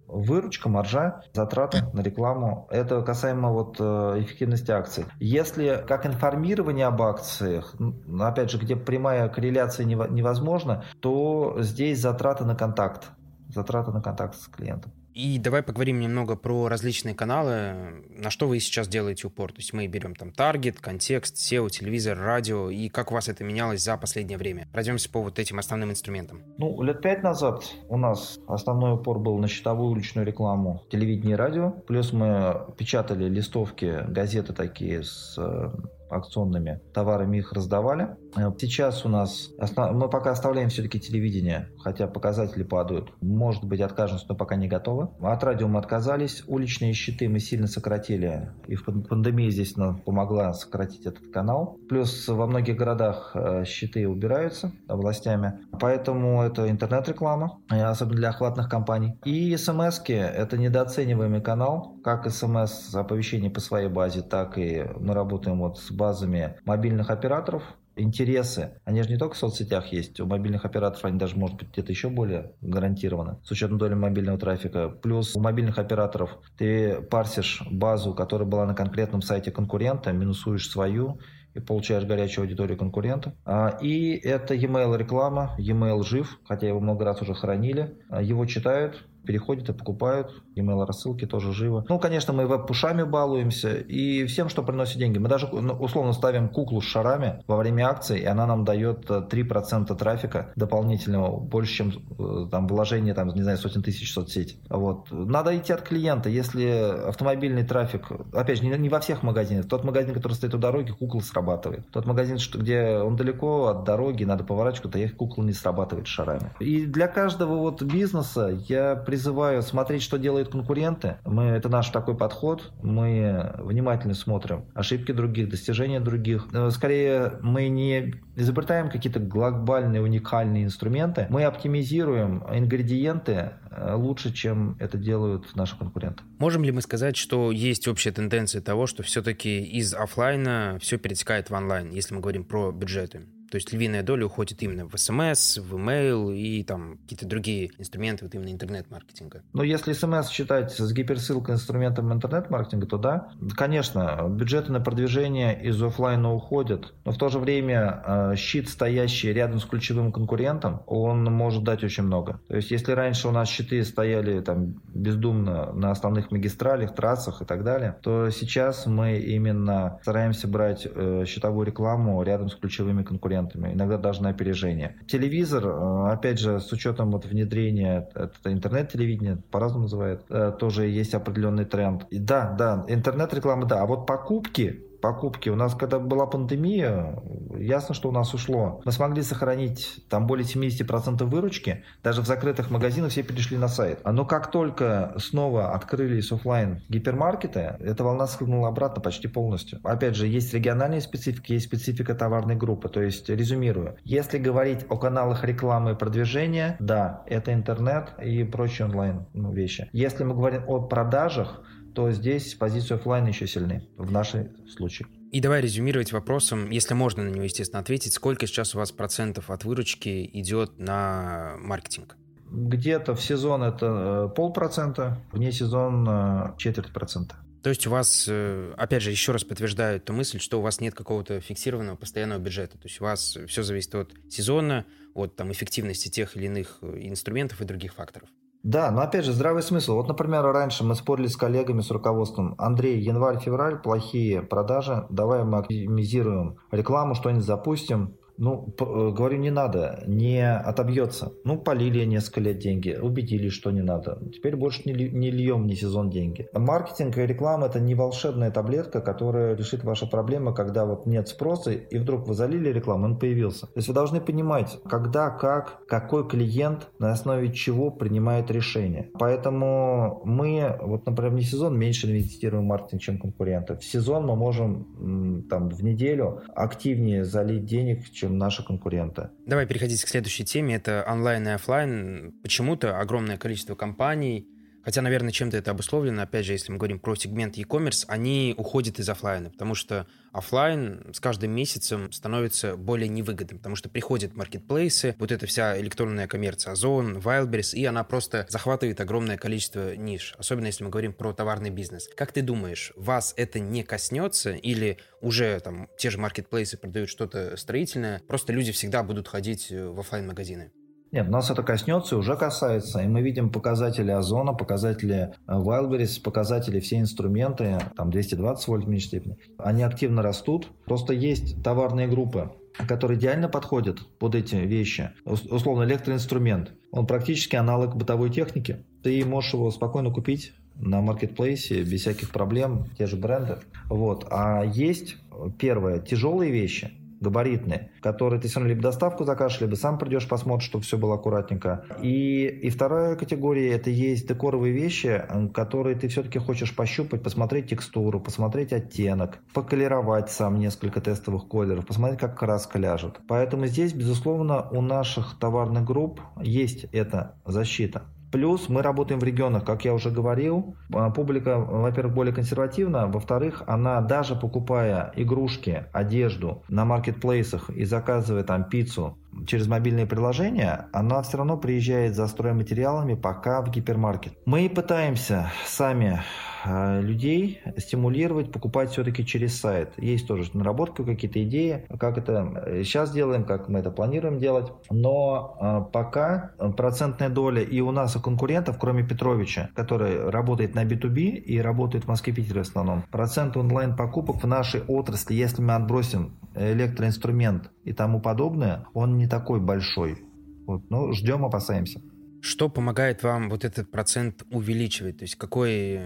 выручка, маржа, затраты на рекламу. Это касаемо вот э, эффективности акций. Если как информирование об акциях, опять же, где прямая корреляция невозможна, то здесь затраты на контакт. Затраты на контакт с клиентом. И давай поговорим немного про различные каналы. На что вы сейчас делаете упор? То есть мы берем там таргет, контекст, SEO, телевизор, радио. И как у вас это менялось за последнее время? Пройдемся по вот этим основным инструментам. Ну, лет пять назад у нас основной упор был на счетовую уличную рекламу, телевидение и радио. Плюс мы печатали листовки, газеты такие с э, акционными товарами их раздавали. Э, сейчас у нас, мы пока оставляем все-таки телевидение, хотя показатели падают. Может быть откажемся, но пока не готовы. От радио мы отказались. Уличные щиты мы сильно сократили. И в пандемии здесь нам помогла сократить этот канал. Плюс во многих городах э, щиты убираются властями. Поэтому это интернет-реклама, э, особенно для охватных компаний. И смс это недооцениваемый канал. Как смс оповещение по своей базе, так и мы работаем вот с базами мобильных операторов, интересы, они же не только в соцсетях есть, у мобильных операторов они даже, может быть, где-то еще более гарантированы, с учетом доли мобильного трафика. Плюс у мобильных операторов ты парсишь базу, которая была на конкретном сайте конкурента, минусуешь свою, и получаешь горячую аудиторию конкурента. А, и это e-mail реклама, e-mail жив, хотя его много раз уже хранили. А, его читают, переходят и покупают. Email рассылки тоже живо. Ну, конечно, мы веб-пушами балуемся и всем, что приносит деньги. Мы даже ну, условно ставим куклу с шарами во время акции, и она нам дает 3% э, трафика дополнительного, больше, чем э, там вложение, там, не знаю, сотен тысяч в соцсети. Вот. Надо идти от клиента. Если автомобильный трафик, опять же, не, не во всех магазинах. Тот магазин, который стоит у дороги, кукла срабатывает. Тот магазин, что, где он далеко от дороги, надо поворачивать, куда ехать, кукла не срабатывает шарами. И для каждого вот бизнеса я призываю смотреть, что делают конкуренты. Мы, это наш такой подход. Мы внимательно смотрим ошибки других, достижения других. Э, скорее, мы не изобретаем какие-то глобальные, уникальные инструменты. Мы оптимизируем ингредиенты э, лучше, чем это делают наши конкуренты. Можем ли мы сказать, что есть общая тенденция того, что все-таки из офлайна все перетекает в онлайн, если мы говорим про бюджеты? То есть львиная доля уходит именно в смс, в email и там какие-то другие инструменты вот именно интернет-маркетинга. Ну, если смс считать с гиперссылкой инструментом интернет-маркетинга, то да. Конечно, бюджеты на продвижение из офлайна уходят, но в то же время э, щит, стоящий рядом с ключевым конкурентом, он может дать очень много. То есть, если раньше у нас щиты стояли там бездумно на основных магистралях, трассах и так далее, то сейчас мы именно стараемся брать э, щитовую рекламу рядом с ключевыми конкурентами, иногда даже на опережение. Телевизор, э, опять же, с учетом вот внедрения интернет-телевидения, по-разному называют, э, тоже есть определенный тренд. И да, да, интернет-реклама, да, а вот покупки покупки. У нас, когда была пандемия, ясно, что у нас ушло. Мы смогли сохранить там более 70% выручки. Даже в закрытых магазинах все перешли на сайт. Но как только снова открылись офлайн гипермаркеты, эта волна схлынула обратно почти полностью. Опять же, есть региональные специфики, есть специфика товарной группы. То есть, резюмирую, если говорить о каналах рекламы и продвижения, да, это интернет и прочие онлайн вещи. Если мы говорим о продажах, то здесь позиция офлайн еще сильнее в нашем случае. И давай резюмировать вопросом, если можно на него, естественно, ответить, сколько сейчас у вас процентов от выручки идет на маркетинг? Где-то в сезон это э, полпроцента, вне сезона э, четверть процента. То есть у вас, э, опять же, еще раз подтверждаю эту мысль, что у вас нет какого-то фиксированного постоянного бюджета. То есть у вас все зависит от сезона, от там, эффективности тех или иных инструментов и других факторов. Да, но опять же, здравый смысл. Вот, например, раньше мы спорили с коллегами, с руководством. Андрей, январь-февраль, плохие продажи, давай мы оптимизируем рекламу, что-нибудь запустим. Ну, э, говорю, не надо, не отобьется. Ну, полили несколько лет деньги, убедились, что не надо. Теперь больше не, не льем не сезон деньги. Маркетинг и реклама – это не волшебная таблетка, которая решит ваши проблемы, когда вот нет спроса, и вдруг вы залили рекламу, он появился. То есть вы должны понимать, когда, как, какой клиент, на основе чего принимает решение. Поэтому мы, вот, например, в сезон меньше инвестируем в маркетинг, чем конкуренты. В сезон мы можем там в неделю активнее залить денег, чем чем наши конкуренты. Давай переходить к следующей теме. Это онлайн и офлайн. Почему-то огромное количество компаний Хотя, наверное, чем-то это обусловлено, опять же, если мы говорим про сегмент e-commerce, они уходят из офлайна, потому что офлайн с каждым месяцем становится более невыгодным, потому что приходят маркетплейсы, вот эта вся электронная коммерция, Озон, Wildberries, и она просто захватывает огромное количество ниш, особенно если мы говорим про товарный бизнес. Как ты думаешь, вас это не коснется или уже там те же маркетплейсы продают что-то строительное, просто люди всегда будут ходить в офлайн магазины нет, нас это коснется и уже касается. И мы видим показатели Озона, показатели э, Wildberries, показатели все инструменты, там 220 вольт в меньшей степени. Они активно растут. Просто есть товарные группы, которые идеально подходят под эти вещи. Условно, электроинструмент. Он практически аналог бытовой техники. Ты можешь его спокойно купить на маркетплейсе без всяких проблем, те же бренды. Вот. А есть, первое, тяжелые вещи – габаритные, которые ты все равно либо доставку закажешь, либо сам придешь, посмотришь, чтобы все было аккуратненько. И, и вторая категория – это есть декоровые вещи, которые ты все-таки хочешь пощупать, посмотреть текстуру, посмотреть оттенок, поколеровать сам несколько тестовых колеров, посмотреть, как краска ляжет. Поэтому здесь, безусловно, у наших товарных групп есть эта защита. Плюс мы работаем в регионах, как я уже говорил. А, публика, во-первых, более консервативна. Во-вторых, она даже покупая игрушки, одежду на маркетплейсах и заказывая там пиццу через мобильные приложения, она все равно приезжает за стройматериалами пока в гипермаркет. Мы пытаемся сами э, людей стимулировать, покупать все-таки через сайт. Есть тоже наработка, какие-то идеи, как это сейчас делаем, как мы это планируем делать. Но э, пока процентная доля и у нас, и конкурентов, кроме Петровича, который работает на B2B и работает в Москве-Питере в основном, процент онлайн-покупок в нашей отрасли, если мы отбросим электроинструмент и тому подобное, он не такой большой. Вот, но ждем, опасаемся. Что помогает вам вот этот процент увеличивать? То есть какой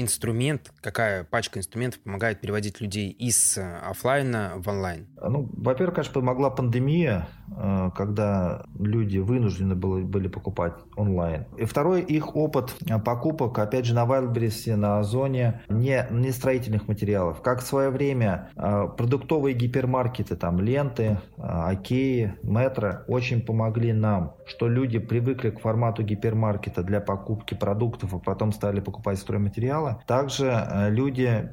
инструмент, какая пачка инструментов помогает переводить людей из э, офлайна в онлайн? Ну, во-первых, конечно, помогла пандемия, э, когда люди вынуждены были, покупать онлайн. И второй, их опыт покупок, опять же, на Wildberries, на Озоне, не, не строительных материалов. Как в свое время э, продуктовые гипермаркеты, там, ленты, Океи, Метро очень помогли нам, что люди привыкли к формату гипермаркета для покупки продуктов, а потом стали покупать стройматериалы, материалы. Также люди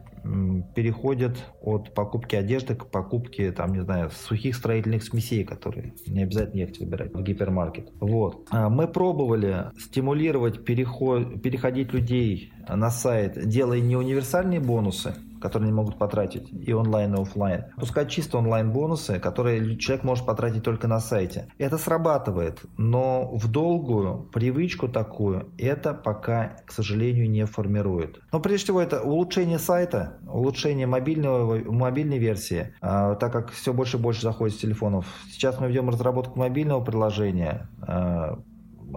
переходят от покупки одежды к покупке, там, не знаю, сухих строительных смесей, которые не обязательно ехать выбирать в гипермаркет. Вот. А мы пробовали стимулировать переход, переходить людей на сайт, делая не универсальные бонусы, которые они могут потратить и онлайн, и офлайн. Пускать чисто онлайн бонусы, которые человек может потратить только на сайте. Это срабатывает, но в долгую привычку такую это пока, к сожалению, не формирует. Но прежде всего это улучшение сайта, улучшение мобильного, мобильной версии, а, так как все больше и больше заходит с телефонов. Сейчас мы ведем разработку мобильного приложения, а,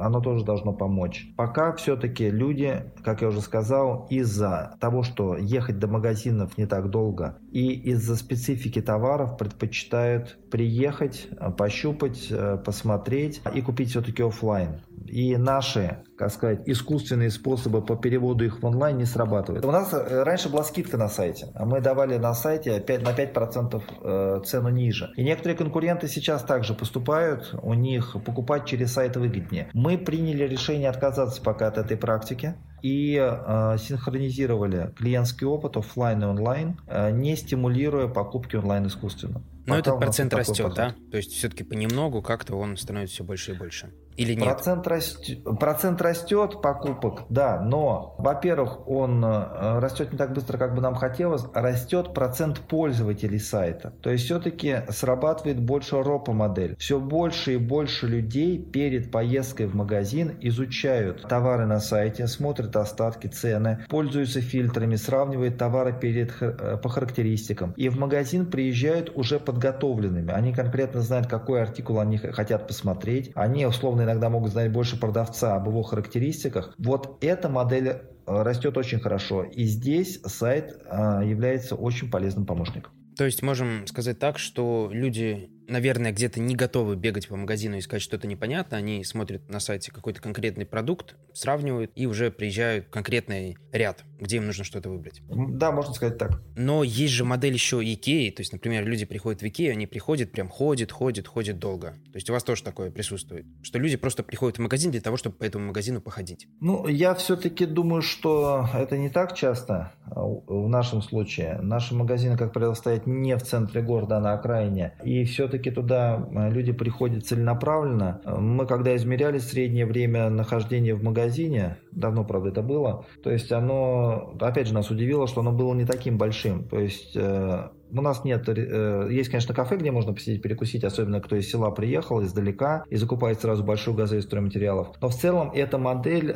оно тоже должно помочь. Пока все-таки люди, как я уже сказал, из-за того, что ехать до магазинов не так долго, и из-за специфики товаров предпочитают приехать, пощупать, э, посмотреть и купить все-таки офлайн. И наши, как сказать, искусственные способы по переводу их в онлайн не срабатывают. У нас э, раньше была скидка на сайте, а мы давали на сайте 5, на 5% э, цену ниже. И некоторые конкуренты сейчас также поступают, у них покупать через сайт выгоднее. Мы приняли решение отказаться пока от этой практики и э, синхронизировали клиентский опыт офлайн и онлайн, э, не стимулируя покупки онлайн искусственно. Но этот процент растет, да? То есть все-таки понемногу как-то он становится все больше и больше. Или нет? Процент, растет, процент растет покупок, да, но, во-первых, он э, растет не так быстро, как бы нам хотелось, а растет процент пользователей сайта. То есть все-таки срабатывает больше ропа модель. Все больше и больше людей перед поездкой в магазин изучают товары на сайте, смотрят остатки, цены, пользуются фильтрами, сравнивают товары перед, э, по характеристикам. И в магазин приезжают уже подготовленными. Они конкретно знают, какой артикул они хотят посмотреть. Они условно иногда могут знать больше продавца об его характеристиках. Вот эта модель э, растет очень хорошо. И здесь сайт э, является очень полезным помощником. То есть можем сказать так, что люди наверное, где-то не готовы бегать по магазину и искать что-то непонятное. Они смотрят на сайте какой-то конкретный продукт, сравнивают и уже приезжают в конкретный ряд, где им нужно что-то выбрать. Да, можно сказать так. Но есть же модель еще Икеи. То есть, например, люди приходят в Икею, они приходят, прям ходят, ходят, ходят долго. То есть у вас тоже такое присутствует? Что люди просто приходят в магазин для того, чтобы по этому магазину походить? Ну, я все-таки думаю, что это не так часто а, в нашем случае. Наши магазины, как правило, стоят не в центре города, а на окраине. И все-таки все-таки туда э, люди приходят целенаправленно. Мы когда измеряли среднее время нахождения в магазине, давно, правда, это было, то есть оно, опять же, нас удивило, что оно было не таким большим. То есть э, у нас нет, э, есть, конечно, кафе, где можно посидеть, перекусить, особенно кто из села приехал, издалека, и закупает сразу большую газель стройматериалов. Но в целом эта модель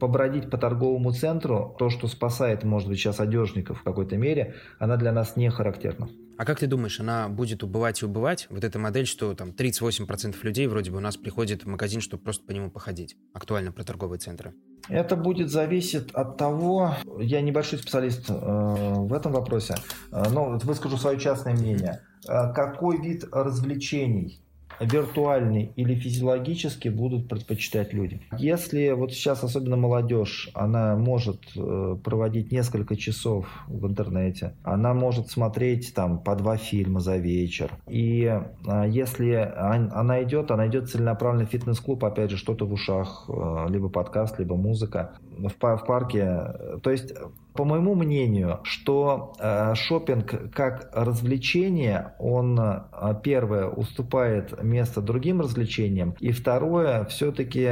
побродить по торговому центру, то, что спасает, может быть, сейчас одежников в какой-то мере, она для нас не характерна. А как ты думаешь, она будет убывать и убывать? Вот эта модель, что там 38% людей вроде бы у нас приходит в магазин, чтобы просто по нему походить. Актуально про торговые центры. Это будет зависеть от того, я небольшой специалист э, в этом вопросе, э, но выскажу свое частное мнение. Э, какой вид развлечений виртуальный или физиологический будут предпочитать люди. Если вот сейчас особенно молодежь, она может э, проводить несколько часов в интернете, она может смотреть там по два фильма за вечер. И э, если она идет, она идет целенаправленно в фитнес-клуб, опять же, что-то в ушах, э, либо подкаст, либо музыка в парке. То есть по моему мнению, что э, шопинг как развлечение, он э, первое уступает место другим развлечениям, и второе, все-таки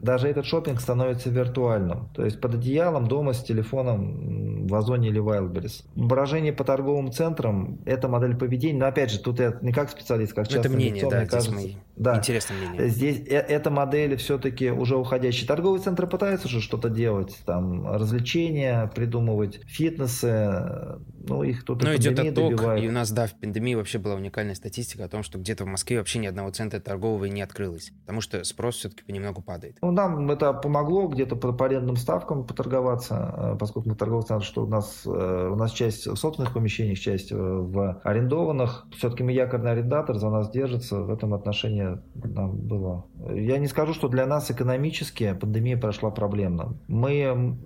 даже этот шопинг становится виртуальным. То есть под одеялом дома с телефоном в Озоне или Wildberries. Брожение по торговым центрам – это модель поведения. Но опять же, тут я не как специалист, как частный Это мнение, лицо, да, мне кажется, мои да. интересное мнение. Здесь э, эта модель все-таки уже уходящая. Торговые центры пытаются уже что-то делать, там развлечения придумывать, фитнесы, ну их тут Но идет отток, добивает. и у нас, да, в пандемии вообще была уникальная статистика о том, что где-то в Москве вообще ни одного центра торгового не открылось, потому что спрос все-таки понемногу падает. Ну, нам это помогло где-то по, по арендным ставкам поторговаться, э, поскольку мы торговый центр, что у нас, э, у нас часть в собственных помещениях, часть в арендованных. Все-таки мы якорный арендатор, за нас держится. В этом отношении нам было. Я не скажу, что для нас экономически пандемия прошла проблемно. Мы,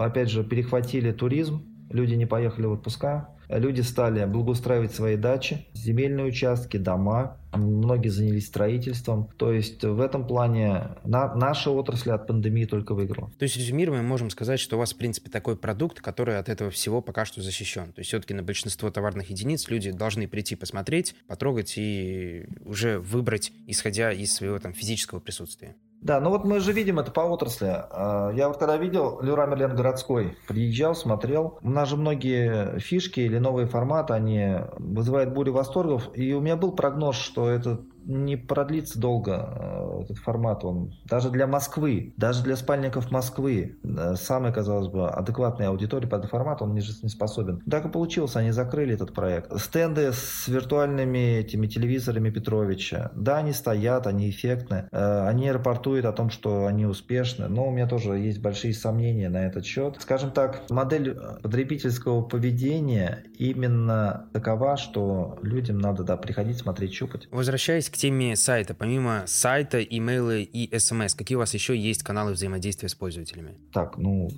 опять же, перехватили туризм, люди не поехали в отпуска, Люди стали благоустраивать свои дачи, земельные участки, дома, многие занялись строительством. То есть в этом плане на, наша отрасль от пандемии только выиграла. То есть резюмируя, мы можем сказать, что у вас, в принципе, такой продукт, который от этого всего пока что защищен. То есть все-таки на большинство товарных единиц люди должны прийти посмотреть, потрогать и уже выбрать, исходя из своего там физического присутствия. Да, ну вот мы же видим это по отрасли. А, я вот когда видел Леруа Мерлен городской, приезжал, смотрел, у нас же многие фишки или новые форматы, они вызывают бурю восторгов, и у меня был прогноз, что это не продлится долго э, этот формат. Он даже для Москвы, даже для спальников Москвы, э, самый, казалось бы, адекватной аудитории под этот формат, он не, не способен. Так и получилось, они закрыли этот проект. Стенды с виртуальными этими телевизорами Петровича, да, они стоят, они эффектны, э, они рапортуют о том, что они успешны, но у меня тоже есть большие сомнения на этот счет. Скажем так, модель потребительского поведения именно такова, что людям надо да, приходить, смотреть, щупать. Возвращаясь к теме сайта. Помимо сайта, имейлы и смс, какие у вас еще есть каналы взаимодействия с пользователями? Так, ну,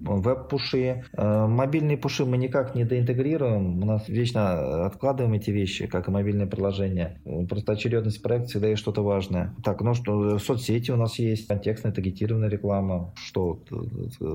веб-пуши. Э, мобильные пуши мы никак не доинтегрируем. У нас вечно откладываем эти вещи, как и мобильные приложения. Просто очередность проекта всегда есть что-то важное. Так, ну что, соцсети у нас есть, контекстная, таргетированная реклама. Что,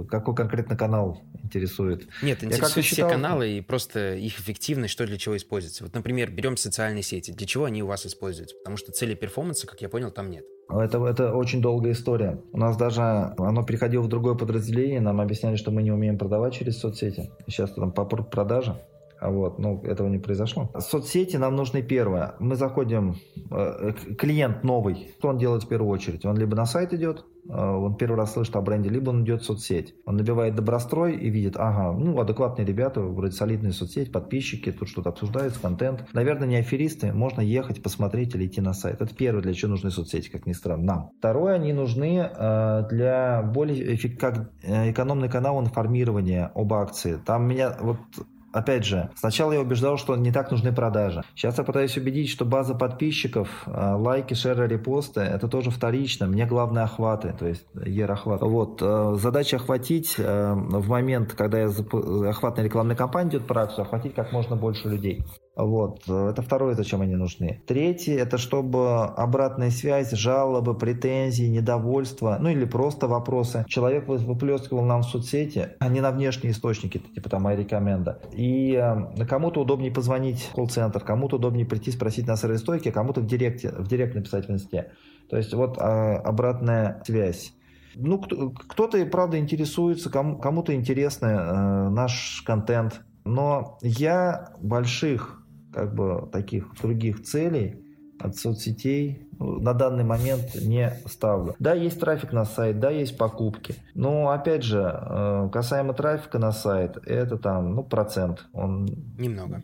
какой конкретно канал интересует? Нет, интересуют считал... все каналы и просто их эффективность, что для чего используется. Вот, например, берем социальные сети. Для чего они у вас используются? Использовать, потому что цели перформанса, как я понял, там нет. Это, это очень долгая история. У нас даже оно переходило в другое подразделение, нам объясняли, что мы не умеем продавать через соцсети. Сейчас там по продаже. А вот, ну, этого не произошло. Соцсети нам нужны первое. Мы заходим, э, клиент новый, что он делает в первую очередь? Он либо на сайт идет, э, он первый раз слышит о бренде, либо он идет в соцсеть. Он набивает добрострой и видит, ага, ну, адекватные ребята, вроде солидные соцсеть, подписчики, тут что-то обсуждается, контент. Наверное, не аферисты, можно ехать, посмотреть или идти на сайт. Это первое, для чего нужны соцсети, как ни странно, нам. Второе, они нужны э, для более как экономный канал информирования об акции. Там меня вот Опять же, сначала я убеждал, что не так нужны продажи. Сейчас я пытаюсь убедить, что база подписчиков, э, лайки, шеры, репосты, это тоже вторично. Мне главное охваты, то есть ER-охват. Вот, э, задача охватить э, в момент, когда я охватная рекламная кампания идет по акцию, охватить как можно больше людей. Вот. Это второе, зачем они нужны. Третье, это чтобы обратная связь, жалобы, претензии, недовольство, ну или просто вопросы. Человек выплескивал нам в соцсети, а не на внешние источники, типа там iRecommend. И э, кому-то удобнее позвонить в колл-центр, кому-то удобнее прийти спросить на сервис-стойке, кому-то в директе, в директ написать в инсте. То есть вот э, обратная связь. Ну, кто-то правда интересуется, кому- кому-то интересно э, наш контент. Но я больших как бы таких других целей от соцсетей ну, на данный момент не ставлю. Да, есть трафик на сайт, да, есть покупки. Но опять же, э, касаемо трафика на сайт, это там, ну, процент. Он немного.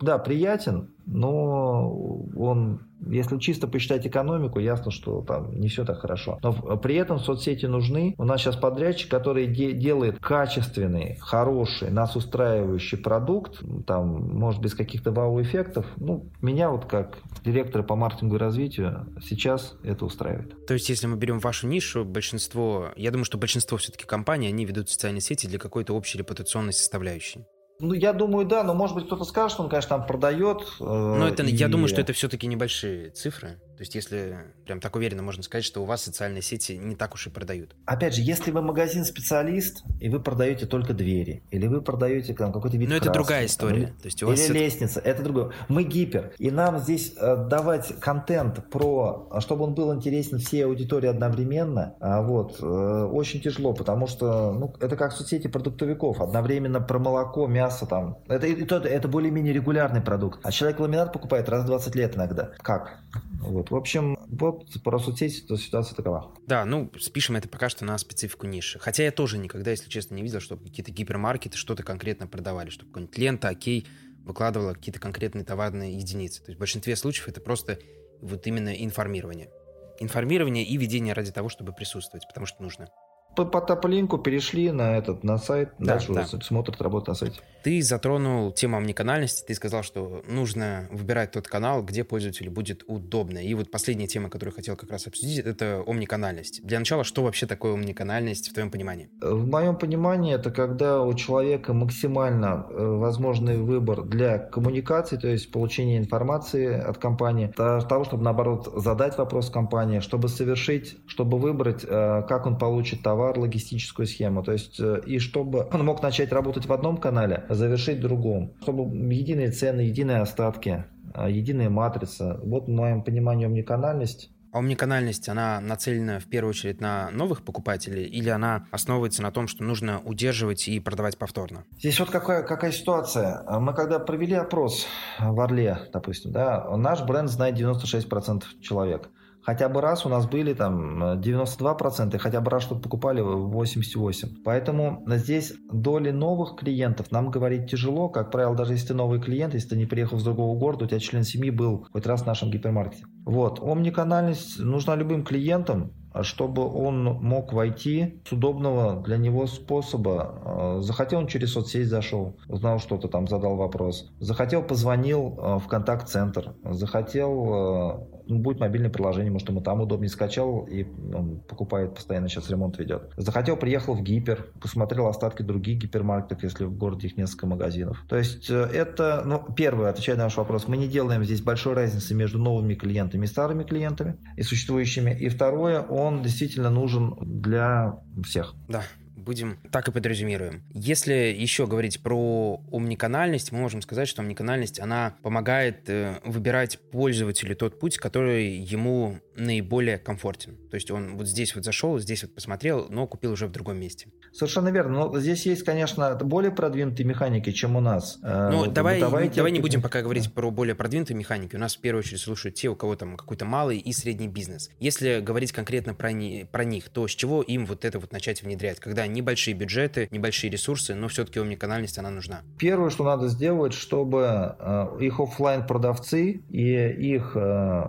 Да, приятен, но он если чисто посчитать экономику, ясно, что там не все так хорошо. Но при этом соцсети нужны. У нас сейчас подрядчик, который де- делает качественный, хороший, нас устраивающий продукт, там, может, без каких-то вау-эффектов. Ну, меня вот как директора по маркетингу и развитию сейчас это устраивает. То есть, если мы берем вашу нишу, большинство, я думаю, что большинство все-таки компаний, они ведут социальные сети для какой-то общей репутационной составляющей. Ну, я думаю, да, но может быть кто-то скажет, что он, конечно, там продает. Э, но это, и... я думаю, что это все-таки небольшие цифры. То есть, если прям так уверенно можно сказать, что у вас социальные сети не так уж и продают. Опять же, если вы магазин-специалист, и вы продаете только двери, или вы продаете там, какой-то вид Но краски, это другая история. Там, То есть у вас или это... лестница, это другое. Мы гипер. И нам здесь э, давать контент про, чтобы он был интересен всей аудитории одновременно, а вот, э, очень тяжело, потому что ну, это как соцсети продуктовиков. Одновременно про молоко, мясо там. Это, это, это более-менее регулярный продукт. А человек ламинат покупает раз в 20 лет иногда. Как? Вот. В общем, вот про соцсети то ситуация такова. Да, ну, спишем это пока что на специфику ниши. Хотя я тоже никогда, если честно, не видел, чтобы какие-то гипермаркеты что-то конкретно продавали, чтобы какая-нибудь лента, окей, выкладывала какие-то конкретные товарные единицы. То есть в большинстве случаев это просто вот именно информирование. Информирование и ведение ради того, чтобы присутствовать, потому что нужно. По, по топ-линку перешли на этот на сайт, да, дальше да. уже смотрят, работают на сайте. Ты затронул тему омниканальности, ты сказал, что нужно выбирать тот канал, где пользователю будет удобно. И вот последняя тема, которую хотел как раз обсудить, это омниканальность. Для начала, что вообще такое омниканальность в твоем понимании? В моем понимании это когда у человека максимально э, возможный выбор для коммуникации, то есть получения информации от компании, для того, чтобы наоборот задать вопрос компании, чтобы совершить, чтобы выбрать, э, как он получит товар, товар, логистическую схему. То есть, э, и чтобы он мог начать работать в одном канале, а завершить в другом. Чтобы единые цены, единые остатки, а, единая матрица. Вот в моем понимании омниканальность а омниканальность, она нацелена в первую очередь на новых покупателей или она основывается на том, что нужно удерживать и продавать повторно? Здесь вот какая, какая ситуация. Мы когда провели опрос в Орле, допустим, да, наш бренд знает 96% человек хотя бы раз у нас были там 92%, хотя бы раз что-то покупали 88%. Поэтому здесь доли новых клиентов нам говорить тяжело. Как правило, даже если ты новый клиент, если ты не приехал с другого города, у тебя член семьи был хоть раз в нашем гипермаркете. Вот. Омниканальность нужна любым клиентам, чтобы он мог войти с удобного для него способа. А, захотел он через соцсеть зашел, узнал что-то там, задал вопрос. Захотел, позвонил а, в контакт-центр. Захотел, а, ну, будет мобильное приложение, может, ему там удобнее скачал и он покупает постоянно, сейчас ремонт ведет. Захотел, приехал в гипер, посмотрел остатки других гипермаркетов, если в городе их несколько магазинов. То есть э, это, ну, первое, отвечая на ваш вопрос, мы не делаем здесь большой разницы между новыми клиентами и старыми клиентами и существующими. И второе, он он действительно нужен для всех. Да, будем так и подразумируем. Если еще говорить про омниканальность, мы можем сказать, что омниканальность, она помогает э, выбирать пользователю тот путь, который ему наиболее комфортен. То есть он вот здесь вот зашел, здесь вот посмотрел, но купил уже в другом месте. Совершенно верно. Но здесь есть, конечно, более продвинутые механики, чем у нас. Э, ну, давай, давай, давай не будем пока говорить про более продвинутые механики. У нас в первую очередь слушают те, у кого там какой-то малый и средний бизнес. Если говорить конкретно про, не, про них, то с чего им вот это вот начать внедрять? Когда небольшие бюджеты, небольшие ресурсы, но все-таки омниканальность, она нужна. Первое, что надо сделать, чтобы э, их офлайн продавцы и их э,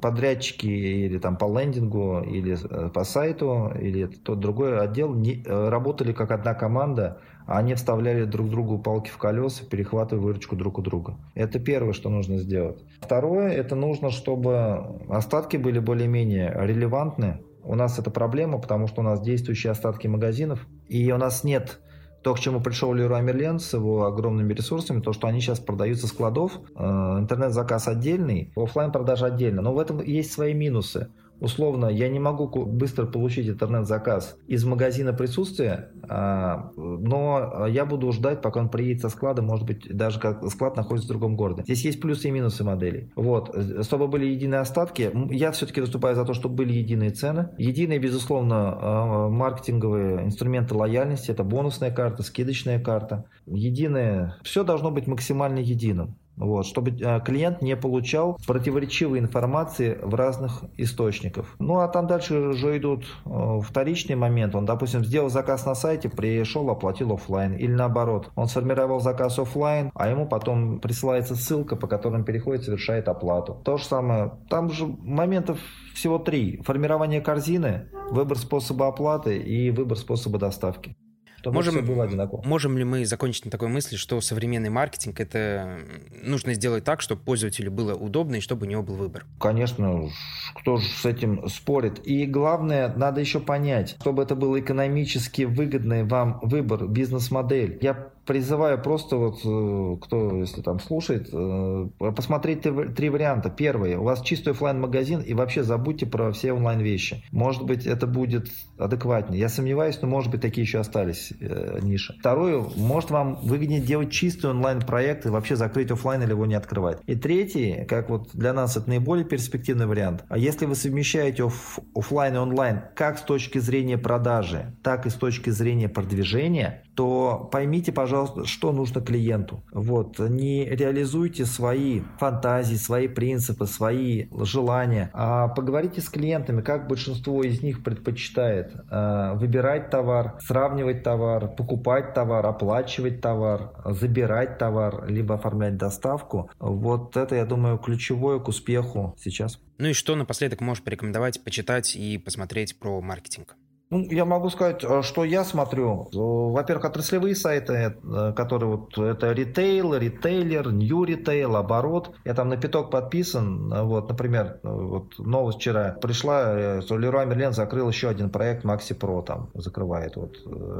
подрядчики или там по лендингу, или э, по сайту, или тот другой отдел не, э, работали как одна команда, а они вставляли друг другу палки в колеса, перехватывая выручку друг у друга. Это первое, что нужно сделать. Второе, это нужно, чтобы остатки были более-менее релевантны. У нас это проблема, потому что у нас действующие остатки магазинов, и у нас нет то, к чему пришел Леруа Мерлен с его огромными ресурсами, то, что они сейчас продаются складов, э, интернет-заказ отдельный, офлайн продажа отдельно. Но в этом есть свои минусы. Условно, я не могу быстро получить интернет-заказ из магазина присутствия, а, но я буду ждать, пока он приедет со склада, может быть, даже как склад находится в другом городе. Здесь есть плюсы и минусы моделей. Вот. Чтобы были единые остатки, я все-таки выступаю за то, чтобы были единые цены. Единые, безусловно, а, маркетинговые инструменты лояльности, это бонусная карта, скидочная карта. Единые, все должно быть максимально единым. Вот, чтобы э, клиент не получал противоречивой информации в разных источниках. Ну а там дальше уже идут э, вторичный момент. Он, допустим, сделал заказ на сайте, пришел, оплатил офлайн. Или наоборот, он сформировал заказ офлайн, а ему потом присылается ссылка, по которой переходит, совершает оплату. То же самое. Там же моментов всего три. Формирование корзины, выбор способа оплаты и выбор способа доставки чтобы можем, все было одинаково. Можем ли мы закончить на такой мысли, что современный маркетинг это нужно сделать так, чтобы пользователю было удобно и чтобы у него был выбор? Конечно, кто же с этим спорит. И главное, надо еще понять, чтобы это был экономически выгодный вам выбор, бизнес-модель. Я призываю просто вот, э, кто, если там слушает, э, посмотреть три варианта. Первый, у вас чистый офлайн магазин и вообще забудьте про все онлайн вещи. Может быть, это будет адекватнее. Я сомневаюсь, но может быть такие еще остались э, ниши. Второе, может вам выгоднее делать чистый онлайн проект и вообще закрыть офлайн или его не открывать. И третий, как вот для нас это наиболее перспективный вариант. А если вы совмещаете оф офлайн и онлайн как с точки зрения продажи, так и с точки зрения продвижения, то поймите, пожалуйста, что нужно клиенту. Вот, не реализуйте свои фантазии, свои принципы, свои желания, а поговорите с клиентами, как большинство из них предпочитает э, выбирать товар, сравнивать товар, покупать товар, оплачивать товар, забирать товар, либо оформлять доставку. Вот это, я думаю, ключевое к успеху сейчас. Ну и что напоследок можешь порекомендовать почитать и посмотреть про маркетинг? Ну, я могу сказать, э, что я смотрю. Э, во-первых, отраслевые сайты, э, которые вот это ритейл, ритейлер, new ритейл, оборот. Я там на пяток подписан. Вот, например, вот новость вчера пришла, что Леруа Мерлен закрыл еще один проект Maxi Pro там закрывает. Вот.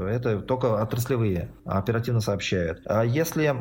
Это только отраслевые оперативно сообщают. А если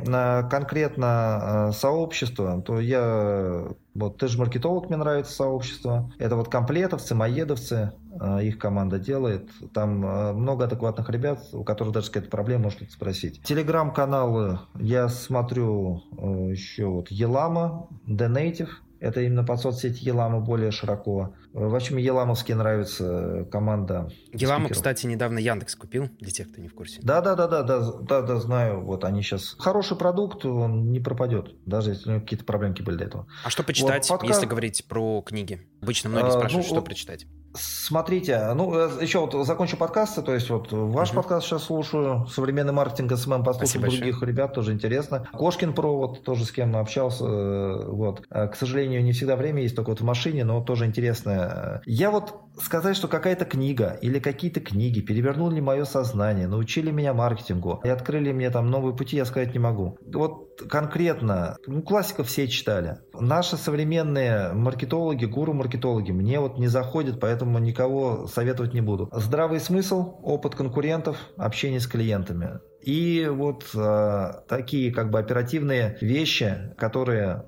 конкретно сообщество, то я вот ты же маркетолог, мне нравится сообщество. Это вот комплетовцы, маедовцы, э, их команда делает. Там э, много адекватных ребят, у которых даже какая-то проблема, может спросить. Телеграм-каналы я смотрю э, еще вот Елама, The Native. Это именно под соцсеть Елама более широко. В общем, Еламовский нравится команда. Елама, кстати, недавно Яндекс купил, для тех, кто не в курсе. Да, да, да, да, да, да, да, знаю. Вот они сейчас. Хороший продукт, он не пропадет, даже если какие-то проблемки были до этого. А что почитать, вот, подка... если говорить про книги? Обычно многие а, спрашивают, ну, что прочитать. Смотрите, ну, э, еще вот закончу подкасты, то есть вот ваш угу. подкаст сейчас слушаю, современный маркетинг SMM, послушаю других большое. ребят, тоже интересно. Кошкин про, вот тоже с кем общался, э, вот. Э, к сожалению, не всегда время есть, только вот в машине, но тоже интересно. Я вот сказать, что какая-то книга или какие-то книги перевернули мое сознание, научили меня маркетингу и открыли мне там новые пути, я сказать не могу. Вот конкретно, ну, классиков все читали. Наши современные маркетологи, гуру-маркетологи мне вот не заходят, поэтому никого советовать не буду. Здравый смысл, опыт конкурентов, общение с клиентами. И вот э, такие как бы оперативные вещи, которые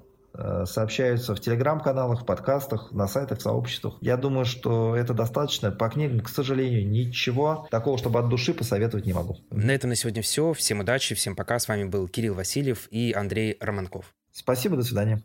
сообщаются в телеграм-каналах, в подкастах, на сайтах, в сообществах. Я думаю, что это достаточно. По книгам, к сожалению, ничего такого, чтобы от души посоветовать не могу. На этом на сегодня все. Всем удачи, всем пока. С вами был Кирилл Васильев и Андрей Романков. Спасибо, до свидания.